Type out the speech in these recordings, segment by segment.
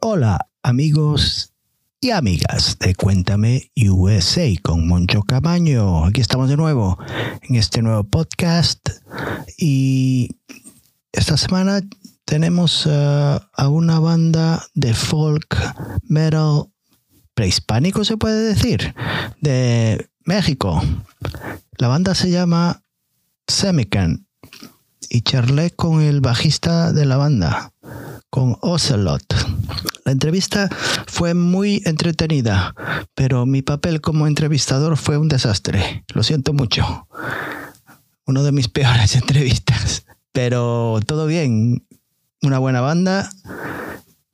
Hola amigos y amigas de Cuéntame USA con Moncho Cabaño. Aquí estamos de nuevo en este nuevo podcast y esta semana tenemos uh, a una banda de folk metal prehispánico, se puede decir, de México. La banda se llama Semican y charlé con el bajista de la banda, con Ocelot. La entrevista fue muy entretenida, pero mi papel como entrevistador fue un desastre. Lo siento mucho. Uno de mis peores entrevistas. Pero todo bien. Una buena banda.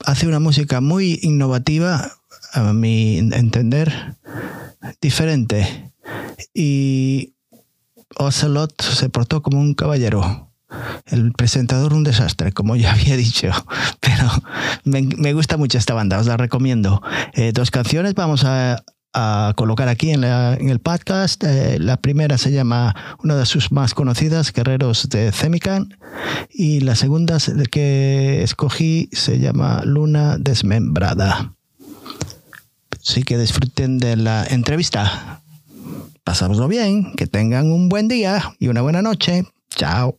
Hace una música muy innovativa, a mi entender, diferente. Y Ocelot se portó como un caballero. El presentador un desastre, como ya había dicho, pero me, gusta mucho esta banda, os la recomiendo. Eh, dos canciones vamos a, colocar aquí en, el podcast. Eh, la primera se llama, una de sus más conocidas, Guerreros de Cemican, y la segunda que escogí se llama Luna Desmembrada. Así que disfruten de la entrevista. Pasámoslo bien, que tengan un buen día y una buena noche. Chao.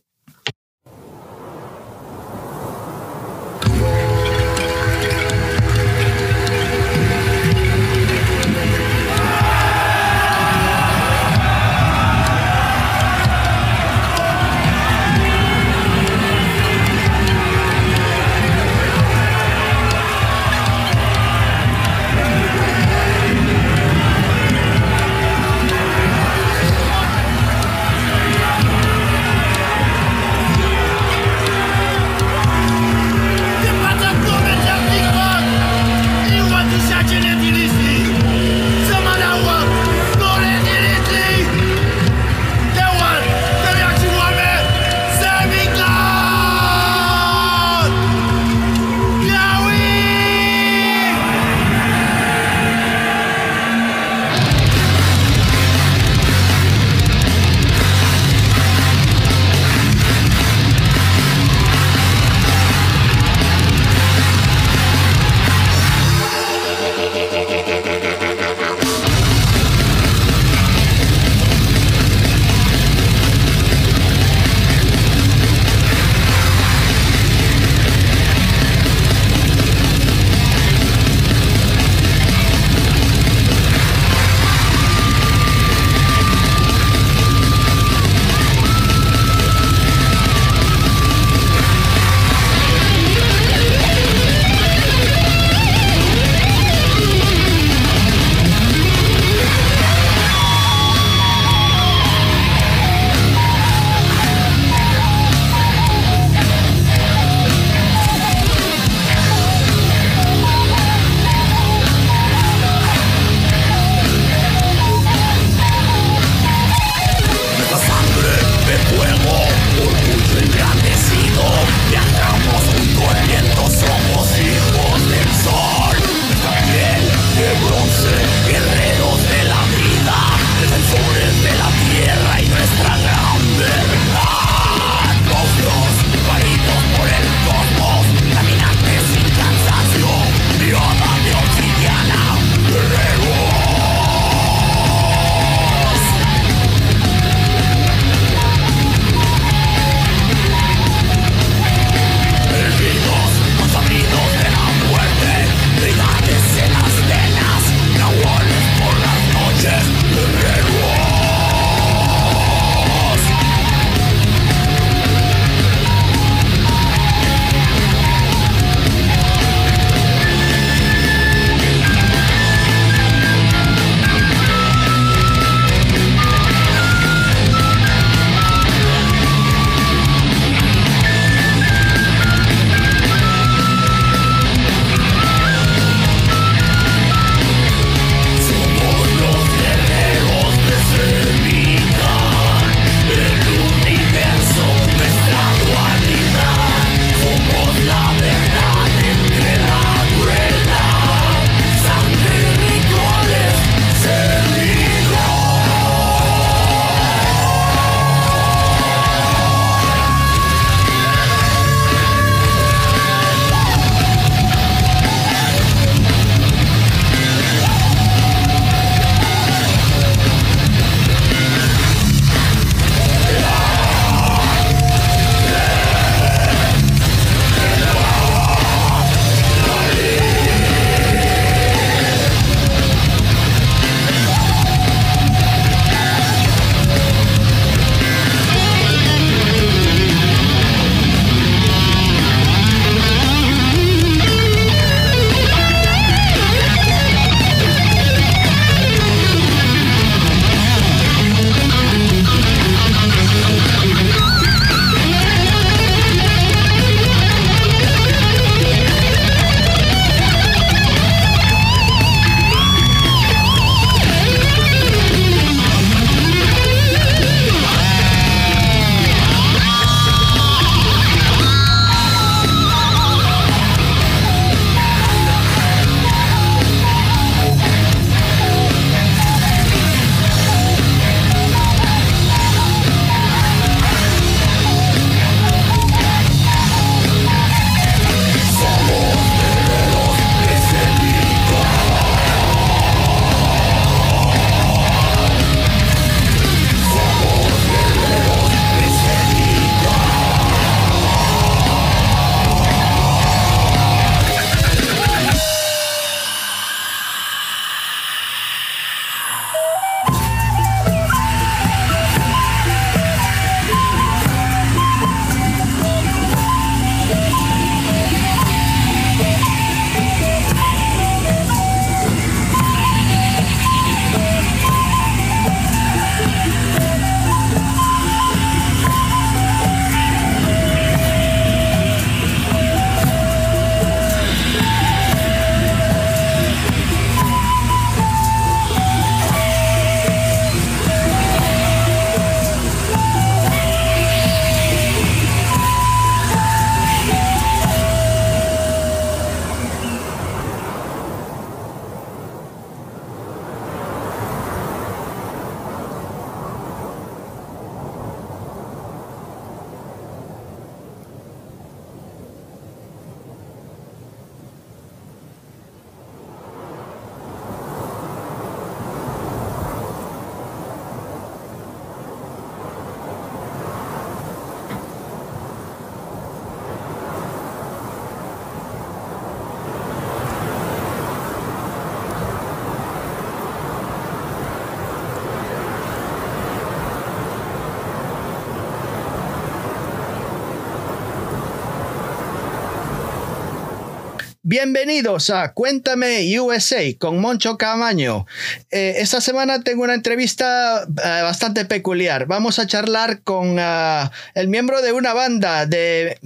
Bienvenidos a Cuéntame USA con Moncho Camaño. Eh, esta semana tengo una entrevista eh, bastante peculiar. Vamos a charlar con uh, el miembro de una banda de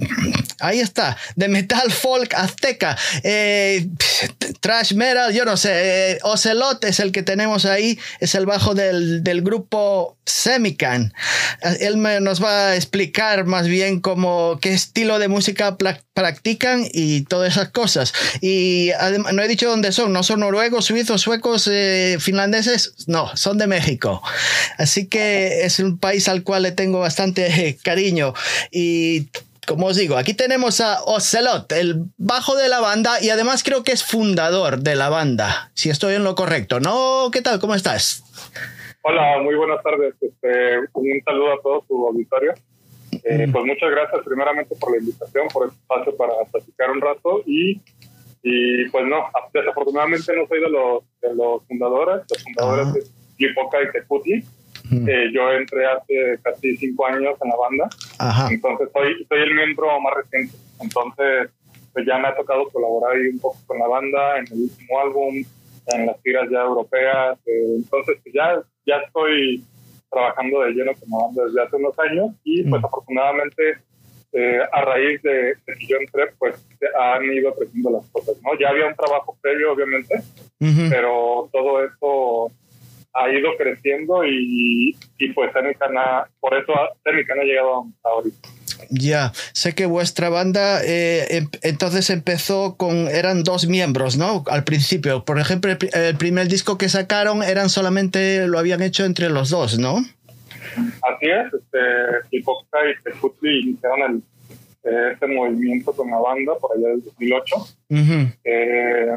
ahí está, de metal folk azteca, eh, trash metal, yo no sé, eh, Ocelot es el que tenemos ahí, es el bajo del, del grupo Semican. Él me, nos va a explicar más bien cómo, qué estilo de música practican y todas esas cosas. Y no he dicho dónde son, no son noruegos, suizos, suecos, eh, finlandeses, no, son de México. Así que es un país al cual le tengo bastante cariño y como os digo, aquí tenemos a Ocelot, el bajo de la banda y además creo que es fundador de la banda, si estoy en lo correcto. ¿No? ¿Qué tal? ¿Cómo estás? Hola, muy buenas tardes. Este, un saludo a todo su auditorio. Eh, pues muchas gracias primeramente por la invitación, por el espacio para platicar un rato y, y pues no, desafortunadamente no soy de los, de los fundadores, los fundadores ah. de Lipoca y Tecuti eh, yo entré hace casi cinco años en la banda, entonces soy, soy el miembro más reciente. Entonces, pues ya me ha tocado colaborar ahí un poco con la banda en el último álbum, en las tiras ya europeas. Eh, entonces, pues ya, ya estoy trabajando de lleno con la banda desde hace unos años y pues afortunadamente eh, a raíz de, que yo entré, pues han ido creciendo las cosas, ¿no? Ya había un trabajo previo, obviamente, pero todo eso ha ido creciendo y, y pues Tenicana, por eso Tenicana ha llegado a ahorita. Ya, sé que vuestra banda eh, em, entonces empezó con, eran dos miembros, ¿no? Al principio, por ejemplo, el, primer disco que sacaron eran solamente, lo habían hecho entre los dos, ¿no? Así es, este, Hipoca y Teputli iniciaron el, eh, este movimiento con la banda por allá del 2008. eh,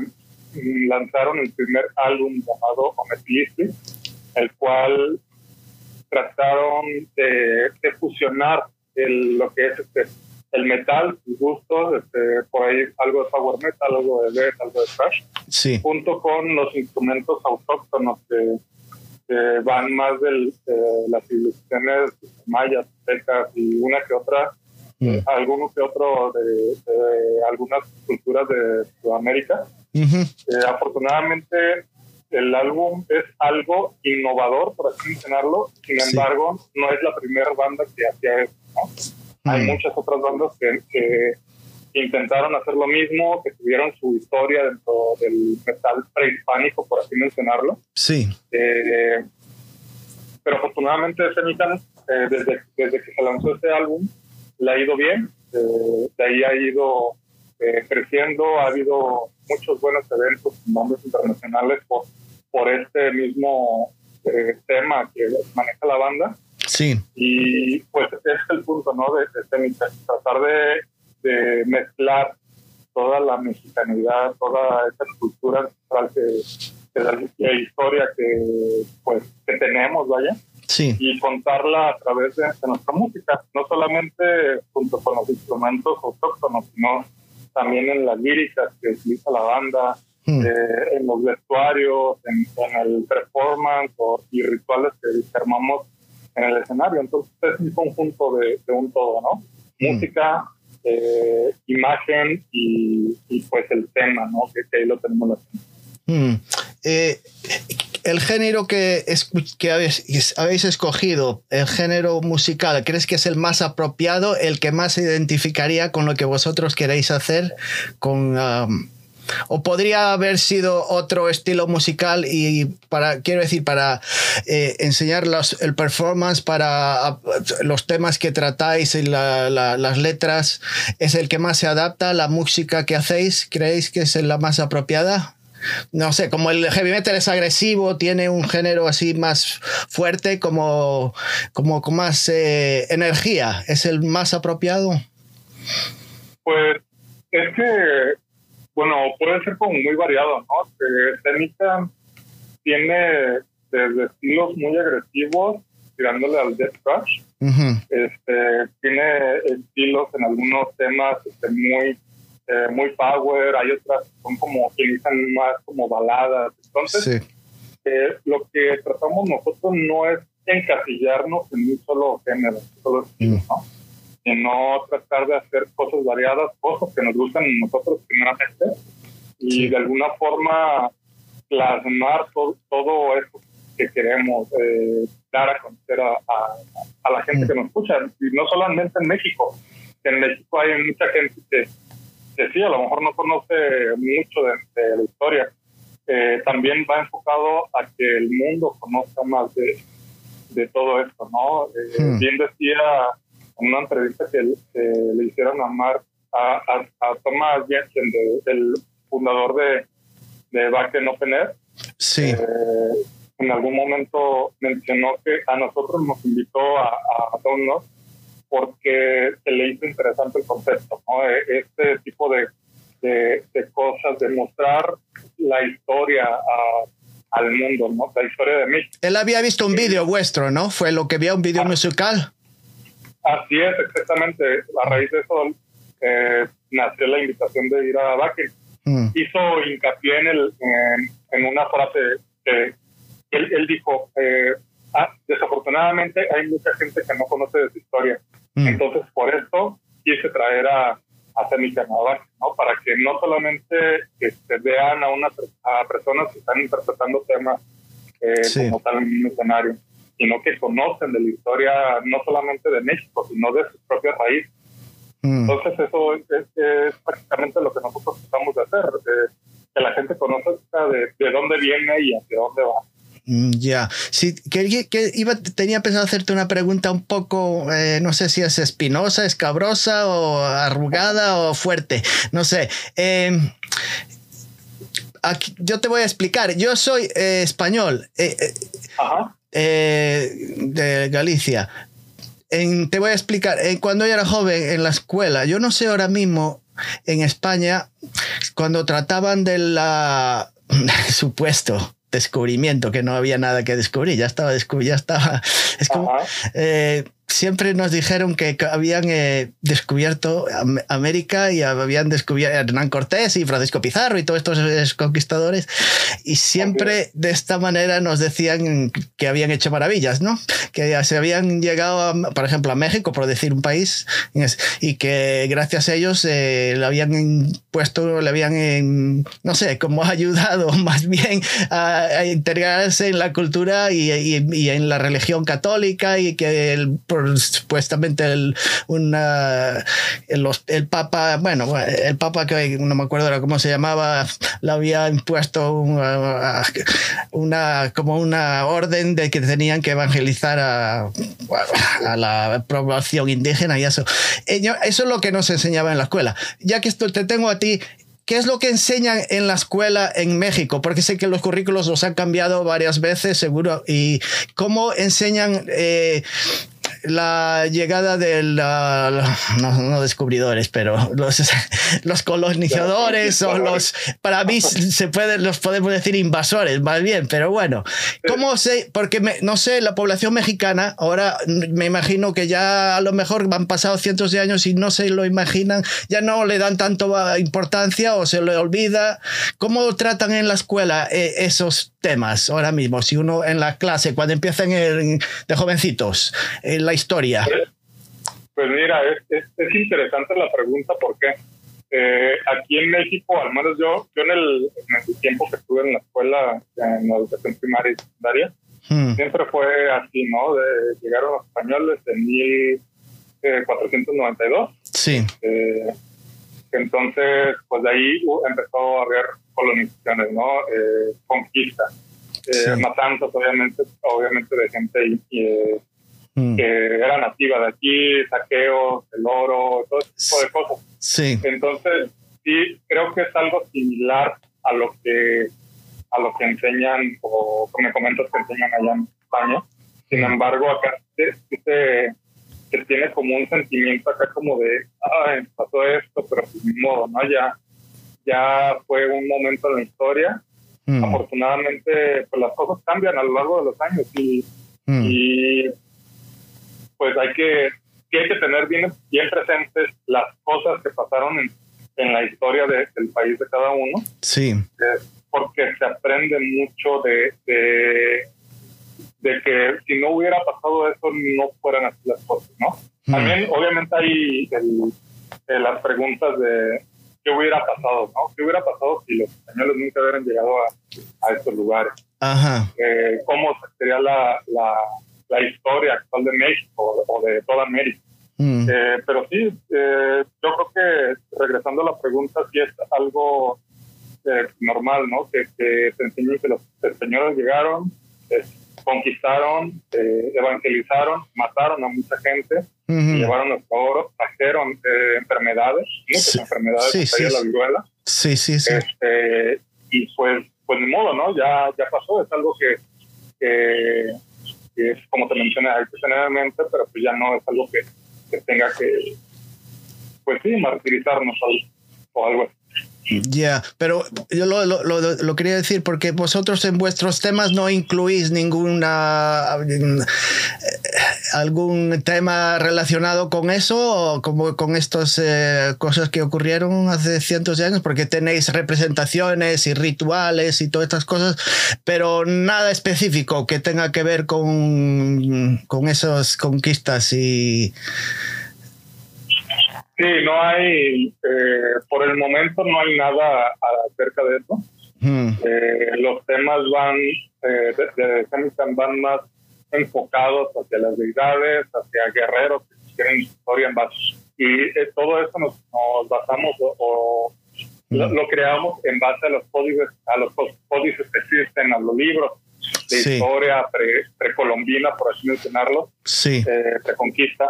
lanzaron el primer álbum llamado Ometlistri, el cual trataron de, fusionar el, lo que es este, el metal, sus gustos, este, por ahí algo de power metal, algo de death, algo de thrash, junto con los instrumentos autóctonos que, van más de las civilizaciones mayas, aztecas y una que otra, mm. alguno que otro de, algunas culturas de Sudamérica. Eh, afortunadamente, el álbum es algo innovador, por así mencionarlo. Sin embargo, no es la primera banda que hacía eso. Hay muchas otras bandas que, intentaron hacer lo mismo, que tuvieron su historia dentro del metal prehispánico, por así mencionarlo. Sí. Eh, pero afortunadamente, Semican, eh, desde, desde que se lanzó este álbum, le ha ido bien. de ahí ha ido creciendo, ha habido muchos buenos eventos con nombres internacionales por, por este mismo eh, tema que maneja la banda. Sí. Y pues ese es el punto, ¿no? De, de tratar de, de, mezclar toda la mexicanidad, toda esa cultura ancestral que, la, historia que, pues, que tenemos, vaya. Sí. Y contarla a través de, de, nuestra música, no solamente junto con los instrumentos autóctonos, sino también en las líricas que utiliza la banda, hmm. eh, en los vestuarios, en, el performance y rituales que armamos en el escenario. Entonces es un conjunto de, un todo, ¿no? Hmm. Música, eh, imagen y, pues el tema, ¿no? Que, ahí lo tenemos. Hmm. Eh, el género que, que habéis, escogido, el género musical, ¿crees que es el más apropiado, el que más se identificaría con lo que vosotros queréis hacer? ¿O podría haber sido otro estilo musical y para, quiero decir, para eh, enseñar el performance, para los temas que tratáis y las letras, es el que más se adapta a la música que hacéis? ¿Creéis que es la más apropiada? No sé, como el heavy metal es agresivo, tiene un género así más fuerte, como, como con más eh, energía, ¿es el más apropiado? Pues es que, bueno, puede ser como muy variado, ¿no? Técnica tiene desde estilos muy agresivos, tirándole al death thrash. este, tiene estilos en algunos temas este, muy eh, muy power, hay otras que son como, utilizan más como baladas. Entonces, eh, lo que tratamos nosotros no es encasillarnos en un solo género, solo estilo, mm. ¿no? sino tratar de hacer cosas variadas, cosas que nos gustan a nosotros primeramente, y de alguna forma plasmar todo, todo eso que queremos eh, dar a conocer a, a, la gente mm. que nos escucha, y no solamente en México, en México hay mucha gente que, que sí, a lo mejor no conoce mucho de, la historia, eh, también va enfocado a que el mundo conozca más de, de todo esto, ¿no? Eh, hmm. Bien decía en una entrevista que, le hicieron a Mark, a, a, Thomas Jensen, el fundador de, de Back Open Air, sí. Eh, en algún momento mencionó que a nosotros nos invitó a, a porque se le hizo interesante el concepto, ¿no? E, este tipo de, de, cosas, de mostrar la historia al mundo, ¿no? La historia de México. Él había visto un vídeo vuestro, ¿no? Fue lo que vio un vídeo ah. musical. Así es, exactamente. A raíz de eso eh, nació la invitación de ir a Baque. Mm. Hizo hincapié en, el, en, una frase que él, dijo, eh, ah, desafortunadamente hay mucha gente que no conoce de su historia. Mm. Entonces, por eso quise traer a, a ¿no? Para que no solamente este, vean a, una, a personas que están interpretando temas eh, como tal en un escenario, sino que conocen de la historia no solamente de México, sino de sus propias raíces. Mm. Entonces, eso es, prácticamente lo que nosotros tratamos de hacer, que la gente conozca de, de dónde viene y hacia dónde va. Mm, ya, sí, que, que, iba, tenía pensado hacerte una pregunta un poco, eh, no sé si es espinosa, escabrosa o arrugada o fuerte, no sé. Em, aquí, yo te voy a explicar, yo soy eh, español eh, de Galicia. te voy a explicar, cuando yo era joven en la escuela, yo no sé ahora mismo en España, cuando trataban de la supuesto descubrimiento, que no había nada que descubrir, ya estaba descubierto, ya estaba. Es como, siempre nos dijeron que habían eh, descubierto América y habían descubierto Hernán Cortés y Francisco Pizarro y todos estos conquistadores y siempre de esta manera nos decían que habían hecho maravillas, ¿no? Que se habían llegado, por ejemplo, a México, por decir un país, y que gracias a ellos eh, le habían puesto, le habían, no sé, como ayudado más bien a, integrarse en la cultura y, y, en la religión católica y que el, supuestamente el, el, Papa, bueno, el Papa que no me acuerdo cómo se llamaba, le había impuesto una, como una orden de que tenían que evangelizar a, a la población indígena y eso. Eso es lo que nos enseñaba en la escuela. Ya que esto te tengo a ti, ¿Qué es lo que enseñan en la escuela en México? Porque sé que los currículos los han cambiado varias veces, seguro. ¿Y cómo enseñan eh, la llegada de la, no, descubridores, pero los, los colonizadores o los, para mí se puede, los podemos decir invasores, más bien, pero bueno, ¿cómo sé? Porque no sé, la población mexicana, ahora me imagino que ya a lo mejor han pasado cientos de años y no se lo imaginan, ya no le dan tanto importancia o se le olvida. ¿Cómo tratan en la escuela eh, esos temas ahora mismo? Si uno en la clase, cuando empiezan de jovencitos, en la historia. Pues mira, es, es, interesante la pregunta porque eh, aquí en México, al menos yo, yo en el, tiempo que estuve en la escuela, en la educación primaria y secundaria, hmm. siempre fue así, ¿no? De, llegaron los españoles en 1492. Eh, sí. Eh, entonces, pues de ahí empezó a haber colonizaciones, ¿no? Eh, conquista, eh, matanzas, obviamente, obviamente de gente mm. que era nativa de aquí, saqueos, el oro, todo ese tipo de cosas. Sí. Entonces, sí, creo que es algo similar a lo que a lo que enseñan o me comentas que enseñan allá en España. Sin mm. embargo, acá se, se, que tiene como un sentimiento acá como de, ay, pasó esto, pero pues ni modo, ¿no? Ya, ya fue un momento en la historia. Mm. Afortunadamente, pues las cosas cambian a lo largo de los años y, mm. y pues hay que, hay que tener bien, bien presentes las cosas que pasaron en, en la historia de, del país de cada uno. Sí. porque se aprende mucho de, de de que si no hubiera pasado eso no fueran así las cosas, ¿no? Hmm. También obviamente hay las preguntas de, qué hubiera pasado, ¿no? ¿Qué hubiera pasado si los españoles nunca hubieran llegado a, a estos lugares? Ajá. Eh, ¿Cómo sería la, la, la, historia actual de México o de toda América? Mm. Eh, pero sí, eh, yo creo que regresando a la pregunta, sí es algo normal, ¿no? Que, que te enseñen que los españoles llegaron, conquistaron, evangelizaron, mataron a mucha gente, llevaron nuestro oro, trajeron enfermedades, muchas enfermedades, sí, la viruela. Sí, sí, sí. Este, y pues pues ni modo, ¿no? Ya, ya pasó, es algo que, que, es, como te mencioné, hay que tener en mente, pero pues ya no es algo que, que tenga que, pues sí, martirizarnos o algo así. Ya, pero yo lo, lo, lo, quería decir porque vosotros en vuestros temas no incluís ninguna eh, algún tema relacionado con eso o como con estas eh, cosas que ocurrieron hace cientos de años porque tenéis representaciones y rituales y todas estas cosas, pero nada específico que tenga que ver con, con esas conquistas y Sí, no hay, eh, por el momento no hay nada acerca de eso. Hmm. Eh, los temas van, eh, de, van más enfocados hacia las deidades, hacia guerreros que tienen historia en base. Y eh, todo eso nos, basamos o, hmm. lo, creamos en base a los códices, a los códices que existen, a los libros de historia pre, precolombina, por así mencionarlo, sí. preconquista.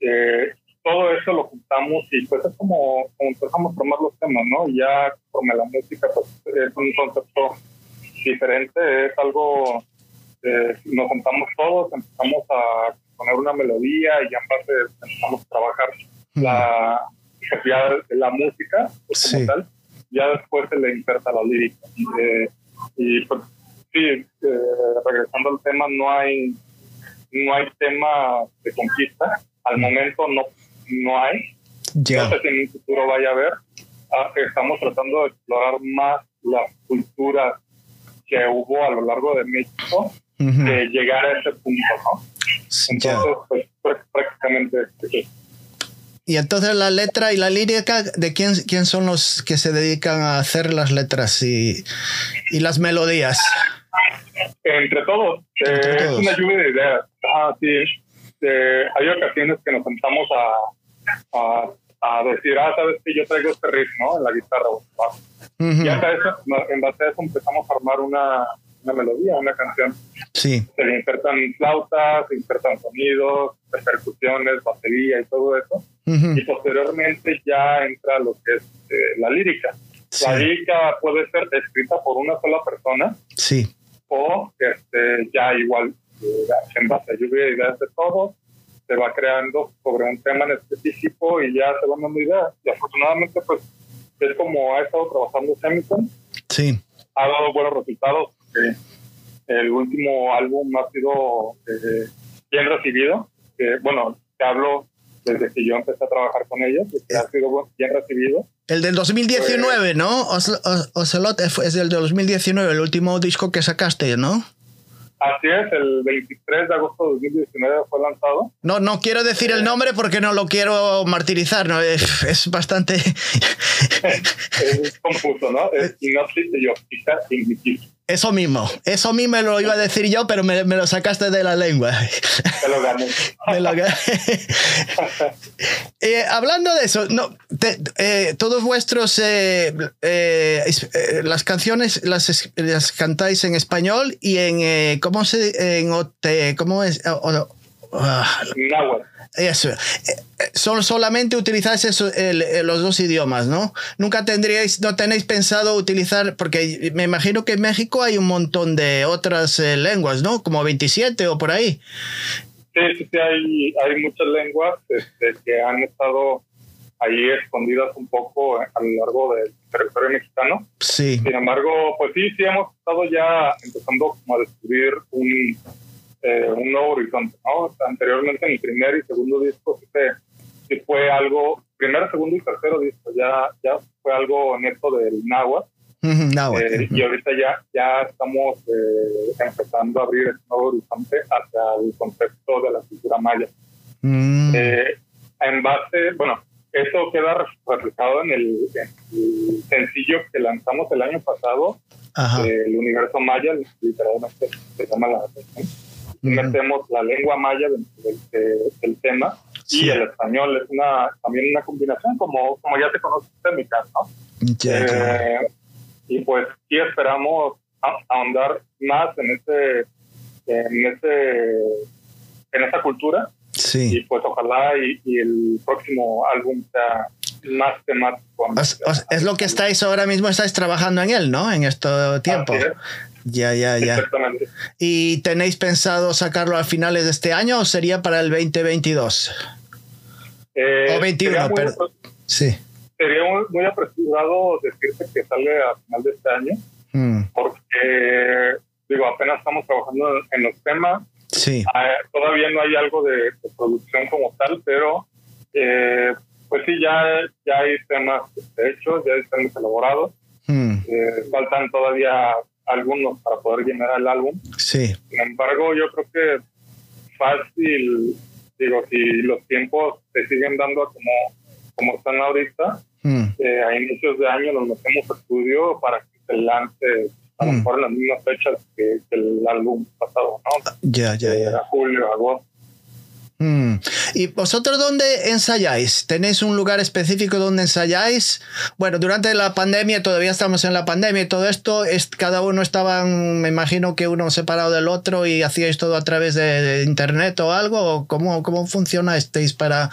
Eh, todo eso lo juntamos y pues es como, empezamos a tomar los temas, ¿no? Y ya con la música pues es un concepto diferente, es algo, eh, nos juntamos todos, empezamos a poner una melodía y ya en base empezamos a trabajar la, ya la música pues, como tal, ya después se le inserta la lírica. Eh, y pues sí, eh, regresando al tema, no hay, no hay tema de conquista, al momento no no hay. No sé si en un futuro vaya a haber. Ah, estamos tratando de explorar más las culturas que hubo a lo largo de México, de llegar a ese punto, ¿no? Entonces, pues prácticamente... Y entonces la letra y la lírica, ¿de quién, quién son los que se dedican a hacer las letras y, y las melodías? Entre todos. Eh, es una lluvia de ideas. Ah, sí. Eh, hay ocasiones que nos sentamos a, a, a, decir, ah, sabes que yo traigo este riff, ¿no? En la guitarra o Y hasta eso, en base a eso empezamos a armar una, una melodía, una canción. Sí. Se le insertan flautas, se insertan sonidos, percusiones, batería y todo eso. Y posteriormente ya entra lo que es eh, la lírica. La lírica puede ser escrita por una sola persona. Sí. O este, ya igual en base a lluvia de ideas de todo, se va creando sobre un tema en específico y ya se van dando ideas. Y afortunadamente, pues, es como ha estado trabajando Semicon. Sí. Ha dado buenos resultados. el último álbum ha sido eh, bien recibido. bueno, te hablo desde que yo empecé a trabajar con ellos, que ha sido bien recibido. El del 2019, pues, ¿no? Ocelot es del 2019, el último disco que sacaste, ¿no? Así es, el 23 de agosto de 2019 fue lanzado. No, no quiero decir el nombre porque no lo quiero martirizar, ¿no? Es, bastante... es confuso, ¿no? Es sinopsis de Yopita eso mismo, eso mismo lo iba a decir yo, pero me, lo sacaste de la lengua. Te lo gané. me lo gané. Eh, hablando de eso, no, eh, todos vuestros, eh, las canciones las, las, cantáis en español y en, ¿cómo se, en, ¿cómo es? Ah. Eh, eh, son solamente utilizáis eso, los dos idiomas, ¿no? Nunca tendríais, no tenéis pensado utilizar, porque me imagino que en México hay un montón de otras eh, lenguas, ¿no? Como 27 o por ahí. Sí, sí, sí hay, hay muchas lenguas este, que han estado ahí escondidas un poco a lo largo del territorio mexicano. Sí. Sin embargo, pues sí, sí hemos estado ya empezando como a descubrir un eh, un nuevo horizonte. ¿no? Anteriormente en el primer y segundo disco sí, fue algo, primero, segundo y tercero disco ya, ya fue algo neto del náhuatl. Eh, y ahorita ya, ya estamos eh, empezando a abrir este nuevo horizonte hacia el concepto de la cultura maya. Mm. en base, bueno, eso queda reflejado en el, sencillo que lanzamos el año pasado, el universo maya, literalmente se llama la Metemos la lengua maya dentro del, tema y el español es una también una combinación como, como ya te conoces en ¿no? Eh, y pues sí esperamos ahondar más en ese en ese en esa cultura Sí. Y pues ojalá y, el próximo álbum sea más temático. es lo que estáis ahora mismo, estáis trabajando en él, ¿no? En este tiempo. Ya, ya, ya. Exactamente. ¿Y tenéis pensado sacarlo a finales de este año o sería para el 2022? Eh, o 21, pero... Sí. Sería muy, apresurado decirte que sale a final de este año, mm. porque, digo, apenas estamos trabajando en los temas Sí. Ah, todavía no hay algo de, producción como tal, pero eh, pues sí, ya, ya hay temas hechos, ya hay temas elaborados. Hmm. Eh, faltan todavía algunos para poder llenar el álbum. Sí. Sin embargo, yo creo que fácil, digo, si los tiempos se siguen dando como, como están ahorita, hmm. eh, a inicios de año nos metemos a estudio para que se lance a lo mm. mejor en las mismas fechas que, el álbum pasado, ¿no? Ya, ya, ya. julio, agosto. Mm. ¿Y vosotros dónde ensayáis? ¿Tenéis un lugar específico donde ensayáis? Bueno, durante la pandemia, todavía estamos en la pandemia y todo esto, es, cada uno estaba, me imagino que uno separado del otro y hacíais todo a través de, internet o algo. ¿Cómo, cómo funcionasteis para,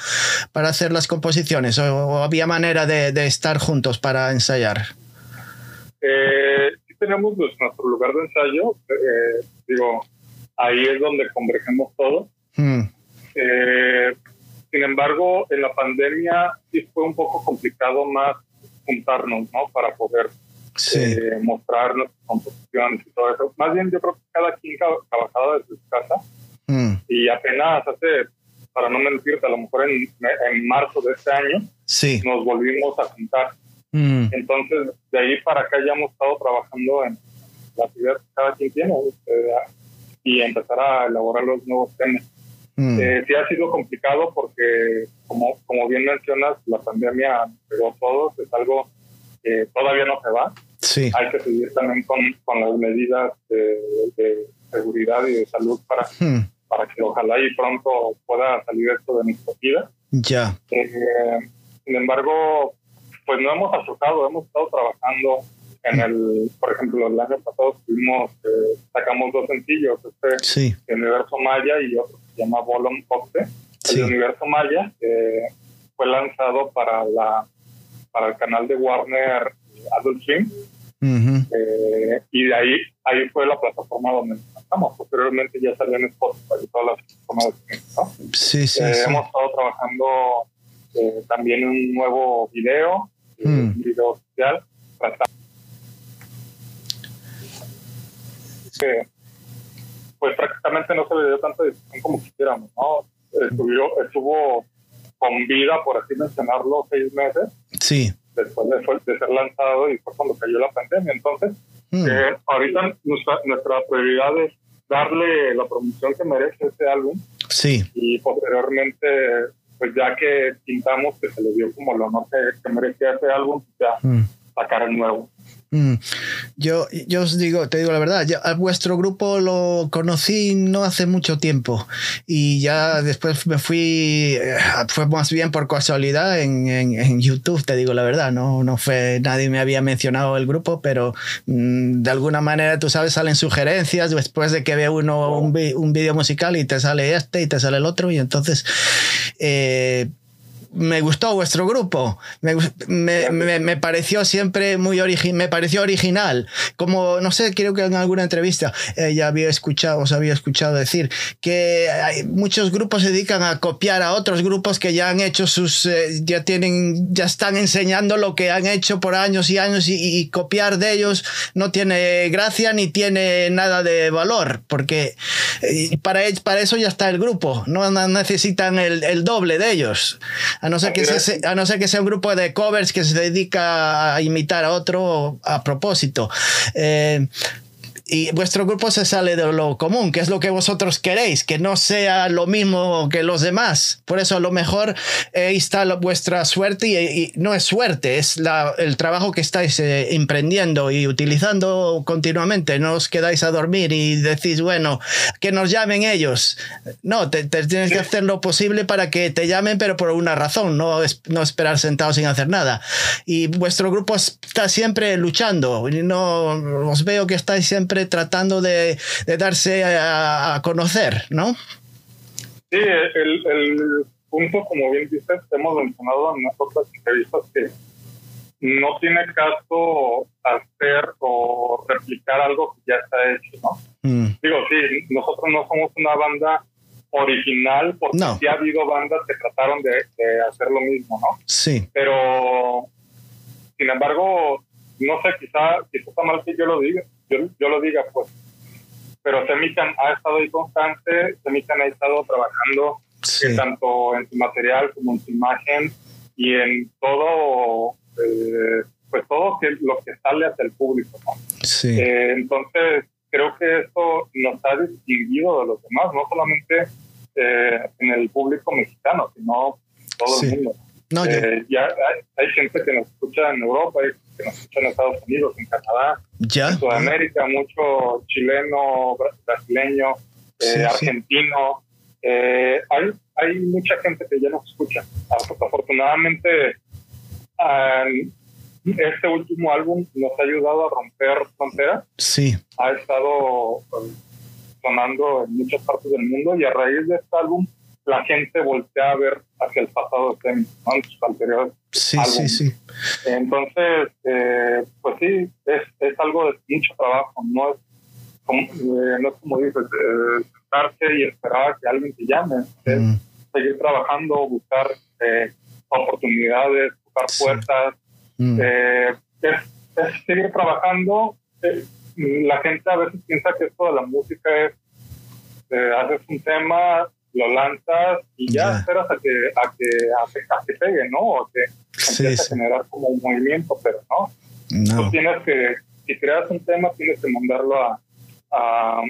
para hacer las composiciones? ¿O, había manera de, de, estar juntos para ensayar? Eh, tenemos nuestro lugar de ensayo, eh, digo, ahí es donde convergemos todo. Hmm. Eh, sin embargo, en la pandemia sí fue un poco complicado más juntarnos, ¿no? Para poder eh, mostrar nuestras composiciones y todo eso. Más bien, yo creo que cada quien trabajaba desde su casa hmm. y apenas hace, para no mentirte, a lo mejor en, en marzo de este año, sí. nos volvimos a juntar Mm. Entonces, de ahí para acá ya hemos estado trabajando en la ciudad que cada quien tiene este, y empezar a elaborar los nuevos temas. Mm. Eh, sí ha sido complicado porque, como, como bien mencionas, la pandemia pegó a todos, es algo que todavía no se va. Sí. Hay que seguir también con, con las medidas de, seguridad y de salud para, mm. para que ojalá y pronto pueda salir esto de nuestra vida. Ya. Eh, sin embargo, pues no hemos asustado, hemos estado trabajando en el, por ejemplo, el año pasado tuvimos, eh, sacamos dos sencillos, este el Universo Maya y otro se llama Bolon Octe. El Universo Maya fue lanzado para la para el canal de Warner Adult Swim eh, y de ahí ahí fue la plataforma donde estamos. Posteriormente ya salió en Spotify y todas las plataformas de ¿no? Sí, sí, eh, sí. Hemos estado trabajando eh, también un nuevo video, eh, mm. un video oficial, pues prácticamente no se le dio tanta discusión como quisiéramos, ¿no? Estuvo, estuvo con vida, por así mencionarlo, seis meses. Sí. Después de, ser lanzado y fue cuando cayó la pandemia. Entonces, mm. eh, ahorita nuestra, nuestra prioridad es darle la promoción que merece este álbum. Sí. Y posteriormente pues ya que pintamos que se le dio como lo honor que, que merecía ese álbum, ya mm. sacar el nuevo. Mm. Yo, yo os digo, te digo la verdad, a vuestro grupo lo conocí no hace mucho tiempo y ya después me fui, eh, fue más bien por casualidad en, en, YouTube, te digo la verdad, no, no fue, nadie me había mencionado el grupo, pero mm, de alguna manera, tú sabes, salen sugerencias después de que ve uno un, un vídeo musical y te sale este y te sale el otro y entonces... Eh, me gustó vuestro grupo. Me, me, me, pareció siempre muy original, me pareció original. Como, no sé, creo que en alguna entrevista eh, ya había escuchado, os había escuchado decir que hay, muchos grupos se dedican a copiar a otros grupos que ya han hecho sus, eh, ya tienen, ya están enseñando lo que han hecho por años y años y, copiar de ellos no tiene gracia ni tiene nada de valor, porque eh, para, para eso ya está el grupo, no necesitan el, el doble de ellos. A no, ser que sea, a no ser que sea un grupo de covers que se dedica a imitar a otro a propósito. Eh, y vuestro grupo se sale de lo común, que es lo que vosotros queréis, que no sea lo mismo que los demás. Por eso a lo mejor está vuestra suerte y, no es suerte, es la, el trabajo que estáis eh, emprendiendo y utilizando continuamente. No os quedáis a dormir y decís, bueno, que nos llamen ellos. No, te, tienes que hacer lo posible para que te llamen, pero por una razón, no, no esperar sentado sin hacer nada. Y vuestro grupo está siempre luchando. No os veo que estáis siempre tratando de, darse a, conocer, ¿no? Sí, el, punto, como bien dices, hemos mencionado en otras entrevistas que no tiene caso hacer o replicar algo que ya está hecho, ¿no? Mm. Digo, sí, nosotros no somos una banda original porque sí ha habido bandas que trataron de, hacer lo mismo, ¿no? Sí. Pero, sin embargo, no sé, quizá, quizá está mal que yo lo diga, yo, lo diga, pues. Pero Semican ha estado ahí constante, Semican ha estado trabajando eh, tanto en su material como en su imagen y en todo, eh, pues todo lo que sale hacia el público. Sí. Eh, entonces, creo que esto nos ha distinguido de los demás, no solamente en el público mexicano, sino todo el mundo. No, ya hay, gente que nos escucha en Europa, hay que nos escucha en Estados Unidos, en Canadá, en Sudamérica, mucho chileno, brasileño, eh, argentino. Eh, hay, hay mucha gente que ya nos escucha. Afortunadamente, este último álbum nos ha ayudado a romper fronteras. Sí. Ha estado pues, sonando en muchas partes del mundo y a raíz de este álbum la gente voltea a ver hacia el pasado de en sus anteriores sí, Sí, sí. Entonces, eh, pues sí, es, es, algo de mucho trabajo, no es como, eh, no es como dices, eh, sentarse y esperar a que alguien te llame, es mm. seguir trabajando, buscar oportunidades, buscar puertas, mm. es, es, seguir trabajando. la gente a veces piensa que esto de la música es, haces un tema, lo lanzas y ya esperas a que, a que, a que, pegue, ¿no? O que empiece a generar como un movimiento, pero no. no. Tú tienes que, si creas un tema, tienes que mandarlo a, a,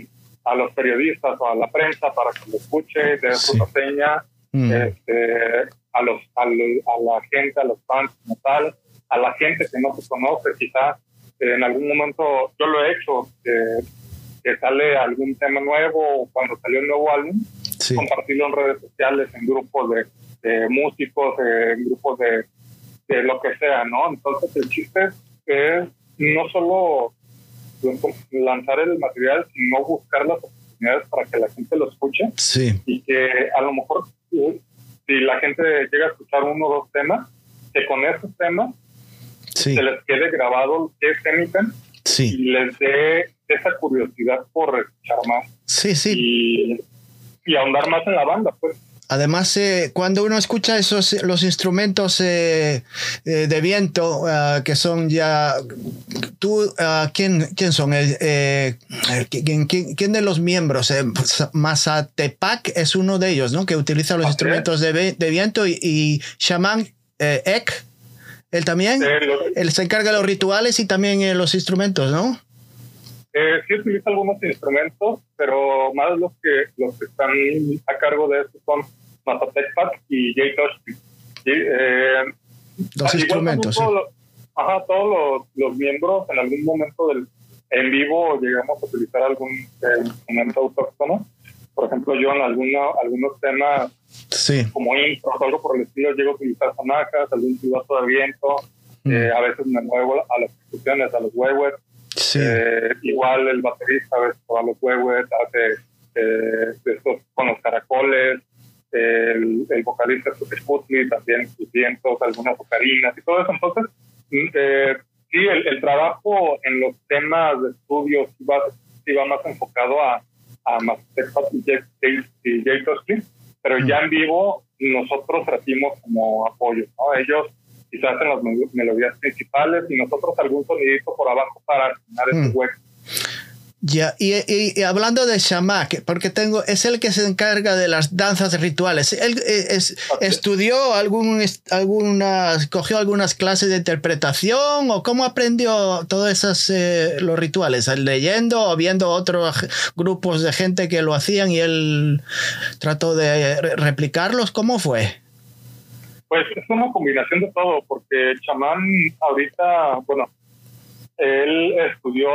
a los periodistas o a la prensa para que lo escuche, de su reseña, mm. este, a, los, a, la gente, a los fans como tal, a la gente que no se conoce, quizás en algún momento yo lo he hecho, que, que sale algún tema nuevo o cuando salió un nuevo álbum, compartirlo en redes sociales, en grupos de, músicos, en grupos de, de, lo que sea, ¿no? Entonces el chiste es no solo lanzar el material, sino buscar las oportunidades para que la gente lo escuche y que a lo mejor si la gente llega a escuchar uno o dos temas, que con esos temas se les quede grabado qué es Chemical y les dé esa curiosidad por escuchar más. Sí, sí. Y y ahondar más en la banda, pues. Además, eh, cuando uno escucha esos los instrumentos eh, eh, de viento que son ya, tú, ¿quién, quién son? ¿quién, quién, de los miembros? Mazatepac es uno de ellos, ¿no? Que utiliza los instrumentos de, de, viento y, y Shaman Ek, él también, él se encarga de los rituales y también los instrumentos, ¿no? Eh, sí utiliza algunos instrumentos, pero más los que los que están a cargo de esto son Mazatec y Jay Toshki. Eh, los instrumentos. Todos, ajá, todos los, miembros en algún momento del en vivo llegamos a utilizar algún eh, instrumento autóctono. Por ejemplo, yo en alguna, algunos temas sí. como intro o algo por el estilo llego a utilizar sonajas, algún silbato de viento. Mm. Eh, a veces me muevo a las percusiones, a los huevos eh, igual el baterista a los huevos, hace eh, estos con los caracoles, el, el vocalista Sputnik también sus vientos, algunas ocarinas y todo eso. Entonces, mm, eh, sí, el, el, trabajo en los temas de estudio sí va, más enfocado a, a y Jay pero ya en vivo nosotros tratimos como apoyo, ¿no? Ellos quizás en las melodías principales y nosotros algún sonidito por abajo para llenar ese mm. hueco. Ya, y, hablando de Shamak, porque tengo, es el que se encarga de las danzas rituales. Él eh, estudió algún, algunas, cogió algunas clases de interpretación o cómo aprendió todos esos eh, los rituales, leyendo o viendo otros grupos de gente que lo hacían y él trató de replicarlos. ¿Cómo fue? Pues es una combinación de todo, porque el chamán ahorita, bueno, él estudió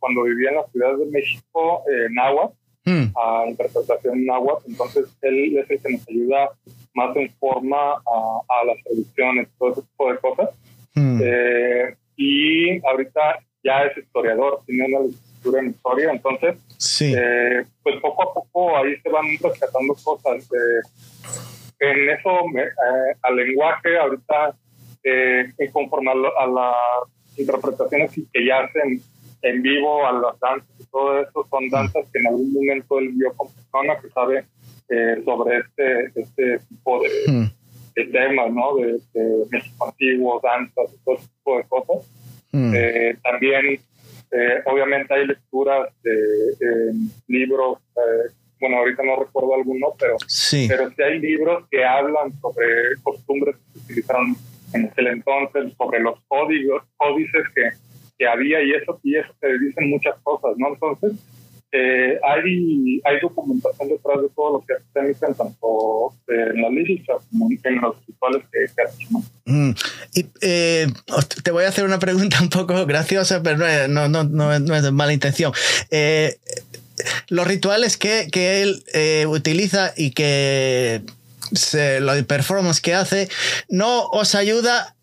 cuando vivía en la Ciudad de México en náhuatl, hmm. a interpretación náhuatl, entonces él es el que nos ayuda más en forma a, las traducciones, todo ese tipo de cosas. Hmm. Eh, y ahorita ya es historiador, tiene una licenciatura en historia, entonces, eh, pues poco a poco ahí se van rescatando cosas. En eso, eh, al lenguaje, ahorita, eh, conforme a la interpretaciones que ya hacen en vivo a las danzas y todo eso son danzas que en algún momento él vio con persona que sabe eh, sobre este, este tipo de, de temas, ¿no? De, México antiguo, danzas y todo tipo de cosas. Eh, también, eh, obviamente, hay lecturas de, libros, bueno, ahorita no recuerdo alguno, pero sí. pero sí hay libros que hablan sobre costumbres que se utilizaron en aquel entonces, sobre los códigos, códices que, que había y eso, y eso te dicen muchas cosas, ¿no? Entonces, eh, hay, hay documentación detrás de todo lo que se emiten tanto en la lírica como en los rituales que, que hacen. Mm. Y, eh, te voy a hacer una pregunta un poco graciosa, pero no, no, no, no es de mala intención. Eh, los rituales que, que él eh, utiliza y que se, lo de performance que hace, no os ayuda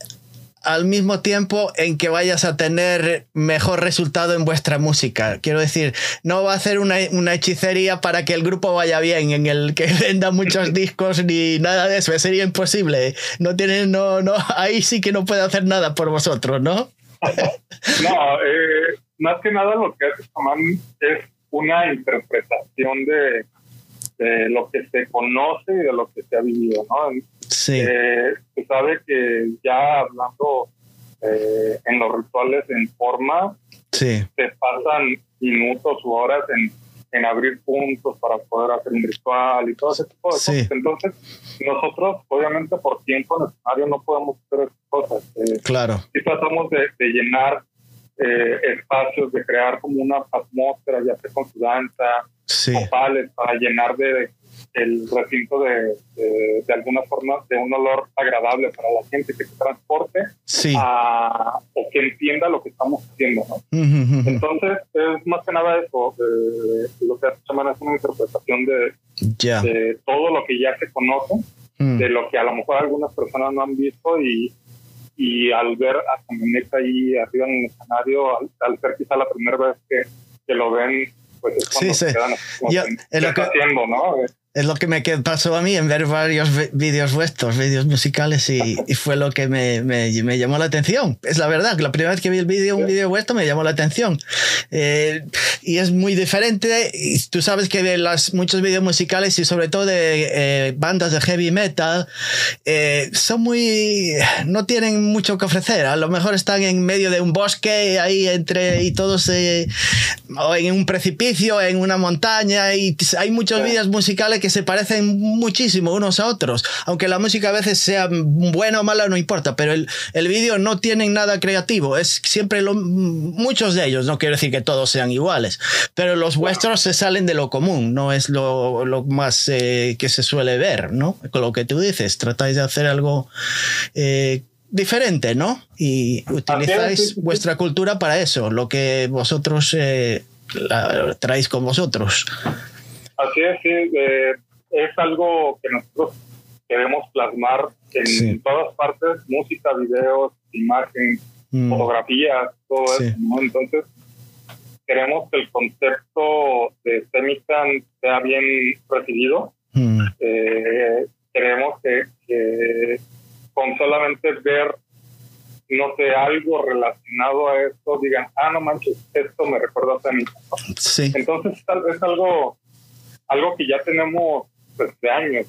al mismo tiempo en que vayas a tener mejor resultado en vuestra música. Quiero decir, no va a hacer una, una, hechicería para que el grupo vaya bien, en el que venda muchos discos ni nada de eso. Sería imposible. No tiene, no, no, ahí sí que no puede hacer nada por vosotros, ¿no? no, eh, más que nada lo que hace es una interpretación de, de lo que se conoce y de lo que se ha vivido, ¿no? Sí. Eh, se sabe que ya hablando eh, en los rituales en forma, sí. se pasan minutos u horas en, en, abrir puntos para poder hacer un ritual y todo ese tipo de cosas. Entonces, nosotros, obviamente, por tiempo en el escenario no podemos hacer esas cosas. Eh, claro. Y tratamos de, de llenar eh, espacios, de crear como una atmósfera, ya sea con su danza, sí. para llenar de, el recinto de, de, alguna forma de un olor agradable para la gente que se transporte a, o que entienda lo que estamos haciendo. Entonces, es más que nada eso. lo que hace Chamán es una interpretación de, de, todo lo que ya se conoce, mm. de lo que a lo mejor algunas personas no han visto y, y al ver a Camineta ahí arriba en el escenario, al, al ser quizá la primera vez que, que lo ven, pues es cuando sí, sí. quedan haciendo, ¿no? Es lo que me pasó a mí en ver varios vídeos vuestros, vídeos musicales, y, fue lo que me, me, me, llamó la atención. Es la verdad, la primera vez que vi el vídeo, un vídeo vuestro, me llamó la atención. Eh, y es muy diferente. Y tú sabes que las, muchos vídeos musicales y sobre todo de eh, bandas de heavy metal eh, son muy. no tienen mucho que ofrecer. A lo mejor están en medio de un bosque ahí entre. y todos. o en un precipicio, en una montaña, y hay muchos vídeos musicales que se parecen muchísimo unos a otros. Aunque la música a veces sea buena o mala, no importa, pero el, el vídeo no tiene nada creativo. Es siempre lo, muchos de ellos, no quiero decir que todos sean iguales, pero los vuestros se salen de lo común, no es lo, lo más eh, que se suele ver, ¿no? Con lo que tú dices, tratáis de hacer algo eh, diferente, ¿no? Y utilizáis vuestra cultura para eso, lo que vosotros eh, traéis con vosotros. Así es, sí, eh, es algo que nosotros queremos plasmar en todas partes, música, videos, imagen, mm. fotografías, todo eso, Entonces, queremos que el concepto de Semican sea bien recibido. Mm. Eh, queremos que, con solamente ver, no sé, algo relacionado a esto, digan, ah, no manches, esto me recuerda a Semican. Sí. Entonces, es algo algo que ya tenemos desde pues, años.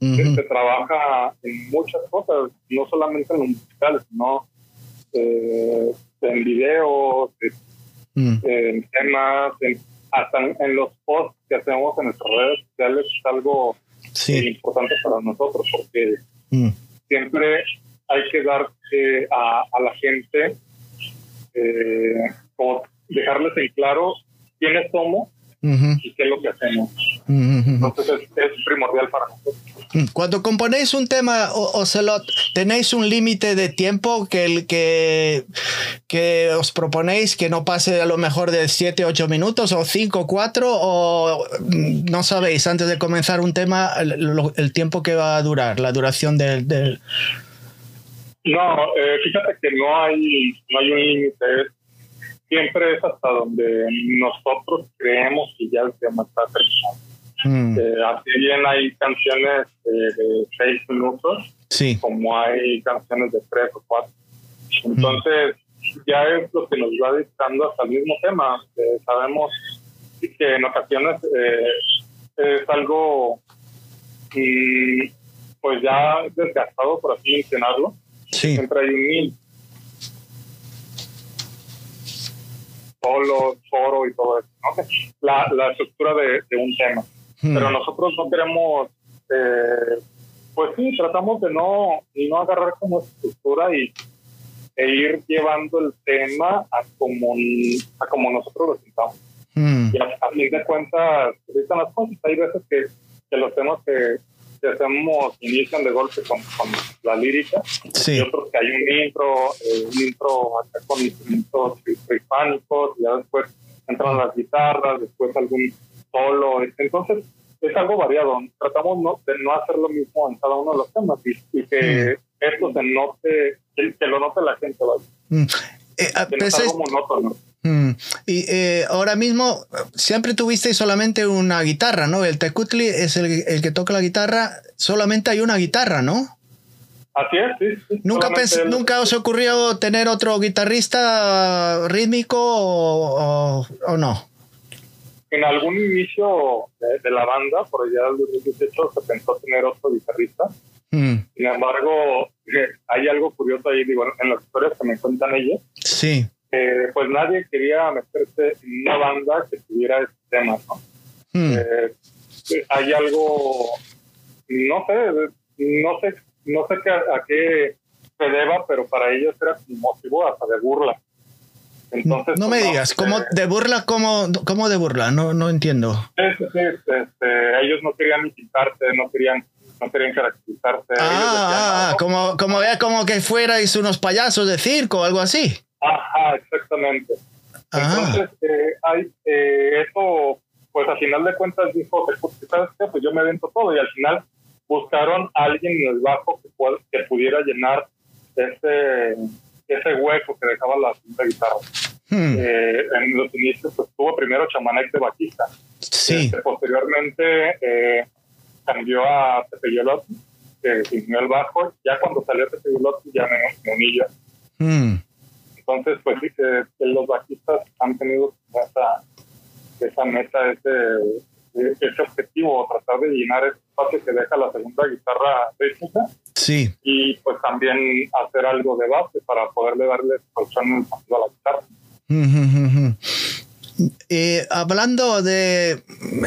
Se trabaja en muchas cosas, no solamente en los musicales, sino eh, en videos, mm. en temas, hasta en, los posts que hacemos en nuestras redes sociales es algo importante para nosotros porque mm. siempre hay que dar eh, a, a, la gente, eh, dejarles en claro quiénes somos y qué es lo que hacemos. Entonces es, primordial para nosotros. Mm. Cuando componéis un tema, Ocelot, ¿tenéis un límite de tiempo que, el, que, que os proponéis que no pase a lo mejor de 7, 8 minutos o 5, 4 o mm, no sabéis antes de comenzar un tema el, tiempo que va a durar, la duración del... del... No, eh, fíjate que no hay, no hay un límite siempre es hasta donde nosotros creemos que ya el tema está terminado. Mm. Eh, así bien hay canciones de, seis minutos, como hay canciones de tres o cuatro. Entonces, ya es lo que nos va dictando hasta el mismo tema. Eh, sabemos que en ocasiones eh, es algo, mm, pues ya desgastado, por así mencionarlo. Siempre hay un solo, foro y todo eso, la, la, estructura de, un tema. Hmm. Pero nosotros no queremos, eh, pues sí, tratamos de no, no agarrar como estructura y, e ir llevando el tema a como, a como nosotros lo sintamos. Hmm. Y a, fin de cuentas, las cosas, hay veces que, que los temas que que hacemos inician de golpe con, con la lírica y otros que hay un intro, eh, un intro acá con instrumentos hispánicos, y ya después entran las guitarras, después algún solo. Entonces, es algo variado. Tratamos no, de no hacer lo mismo en cada uno de los temas y, que esto se note, que, lo note la gente. Mm. Eh, es algo monótono. Mm. Y eh, ahora mismo siempre tuviste solamente una guitarra, ¿no? El Tecutli es el, que toca la guitarra, solamente hay una guitarra, ¿no? Así es, sí. ¿Nunca, ¿Nunca os ocurrió tener otro guitarrista rítmico o, no? En algún inicio de, la banda, por allá del 2018, se pensó tener otro guitarrista. Mm. Sin embargo, hay algo curioso ahí, digo, en las historias que me cuentan ellos. Sí pues nadie quería meterse en una banda que tuviera ese tema, ¿no? Hmm. Eh, hay algo, no sé, no sé, no sé a, qué se deba, pero para ellos era un motivo hasta de burla. Entonces, no me pues, digas, ¿cómo de burla? ¿Cómo, cómo de burla? No, no entiendo. Sí, sí, este, ellos no querían insultarte, no querían no querían caracterizarse. Ah, ah como, como, como que fuerais unos payasos de circo o algo así. Ajá, exactamente. Entonces, eh, hay, eh, eso, pues al final de cuentas dijo, ¿sabes qué? Pues yo me avento todo y al final buscaron a alguien en el bajo que, que pudiera llenar ese, ese hueco que dejaba la segunda guitarra. Hmm. Eh, en los inicios pues tuvo primero Chamanek de bajista. Sí. Este, posteriormente eh, cambió a Pepe Yolotti, que unió el bajo. Ya cuando salió Pepe Yolotti ya menos Monilla. Hmm. Entonces, pues sí, que, los bajistas han tenido esa, esa meta, ese, ese objetivo, tratar de llenar ese espacio que deja la segunda guitarra rítmica. Sí. Y pues también hacer algo de base para poderle darle expresión a la guitarra. Eh, hablando de,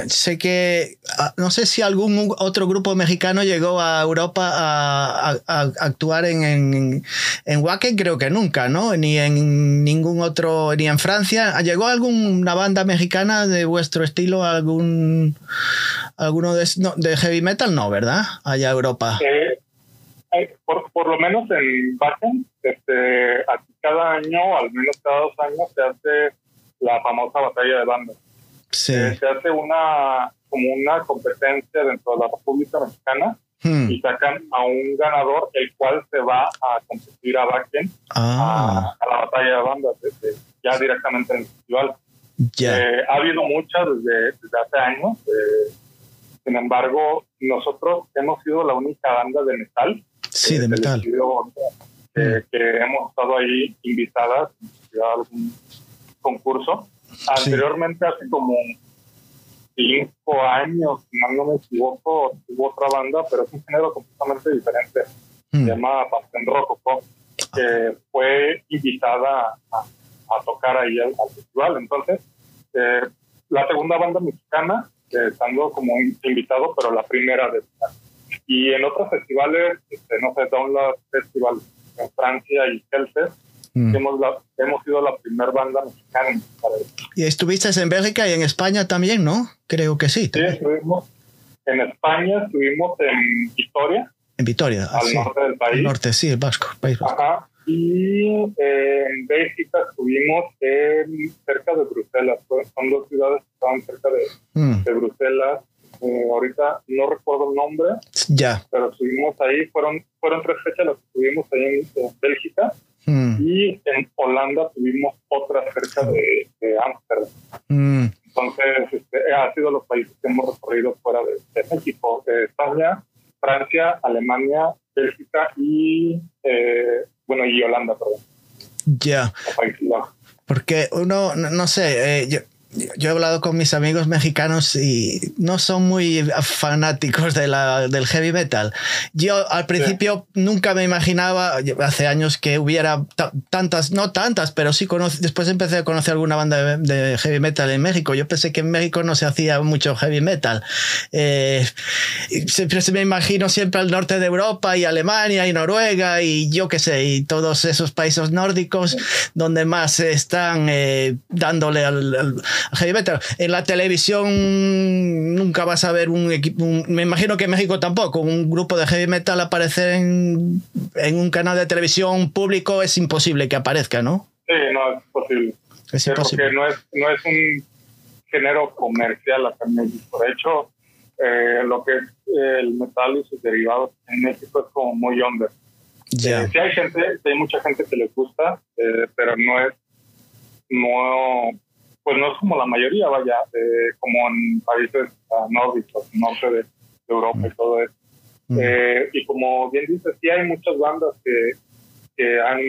sé que, ah, no sé si algún otro grupo mexicano llegó a Europa a, actuar en, en, en, Wacken, creo que nunca, ¿no? Ni en ningún otro, ni en Francia. ¿Llegó alguna banda mexicana de vuestro estilo, algún, alguno de, de heavy metal? No, ¿verdad? Allá Europa. Eh, eh, por, por, lo menos en Wacken, este, cada año, al menos cada dos años, se hace la famosa batalla de bandas. Sí. Eh, se hace una como una competencia dentro de la República Mexicana hmm. y sacan a un ganador el cual se va a competir a Bakken ah. a, la batalla de bandas ya directamente en el festival. Eh, ha habido muchas desde, hace años. Eh, sin embargo, nosotros hemos sido la única banda de metal. Sí, de metal. Hmm. que hemos estado ahí invitadas a algún concurso. Anteriormente, hace como cinco años, si no me equivoco, hubo otra banda, pero es un género completamente diferente. Se mm. llama Pastel Rococo, que fue invitada a, a tocar ahí al, festival. Entonces, eh, la segunda banda mexicana, eh, estando como invitado, pero la primera de Y en otros festivales, este, no sé, Download Festival en Francia y Celtes, mm. hemos, hemos sido la primera banda mexicana. y estuviste en Bélgica y en España también, ¿no? Creo que sí. Sí, estuvimos en España, estuvimos en Vitoria. En Vitoria, al norte del país. Al norte, sí, el Vasco, País Vasco. Ajá. Y eh, en Bélgica estuvimos en, cerca de Bruselas. Son dos ciudades que estaban cerca de, mm. de Bruselas. Eh, ahorita no recuerdo el nombre. Ya. Pero estuvimos ahí. Fueron, fueron tres fechas las que estuvimos ahí en, Bélgica. Mm. Y en Holanda tuvimos otra cerca de Ámsterdam. Mm. Entonces, este, ha sido los países que hemos recorrido fuera de, México. España, Francia, Alemania, Bélgica y eh, bueno, y Holanda, perdón. Ya. Porque uno, no, sé, eh, yo, yo he hablado con mis amigos mexicanos y no son muy fanáticos de la, del heavy metal. Yo al principio nunca me imaginaba, hace años que hubiera tantas, no tantas, pero sí después empecé a conocer alguna banda de, heavy metal en México. Yo pensé que en México no se hacía mucho heavy metal. Eh, siempre se me imagino siempre al norte de Europa y Alemania y Noruega y yo qué sé, y todos esos países nórdicos donde más están eh, dándole al heavy metal. En la televisión nunca vas a ver un equipo, me imagino que en México tampoco, un grupo de heavy metal aparecer en, en, un canal de televisión público es imposible que aparezca, ¿no? Sí, no, es posible. Es imposible. Porque no es, no es un género comercial acá en México. De hecho, eh, lo que es el metal y sus derivados en México es como muy under. Ya. Eh, sí hay gente, hay mucha gente que le gusta, eh, pero no es, no, pues no es como la mayoría, vaya, como en países uh, nórdicos, norte de, Europa y todo eso. Eh, y como bien dices, sí hay muchas bandas que, que, han,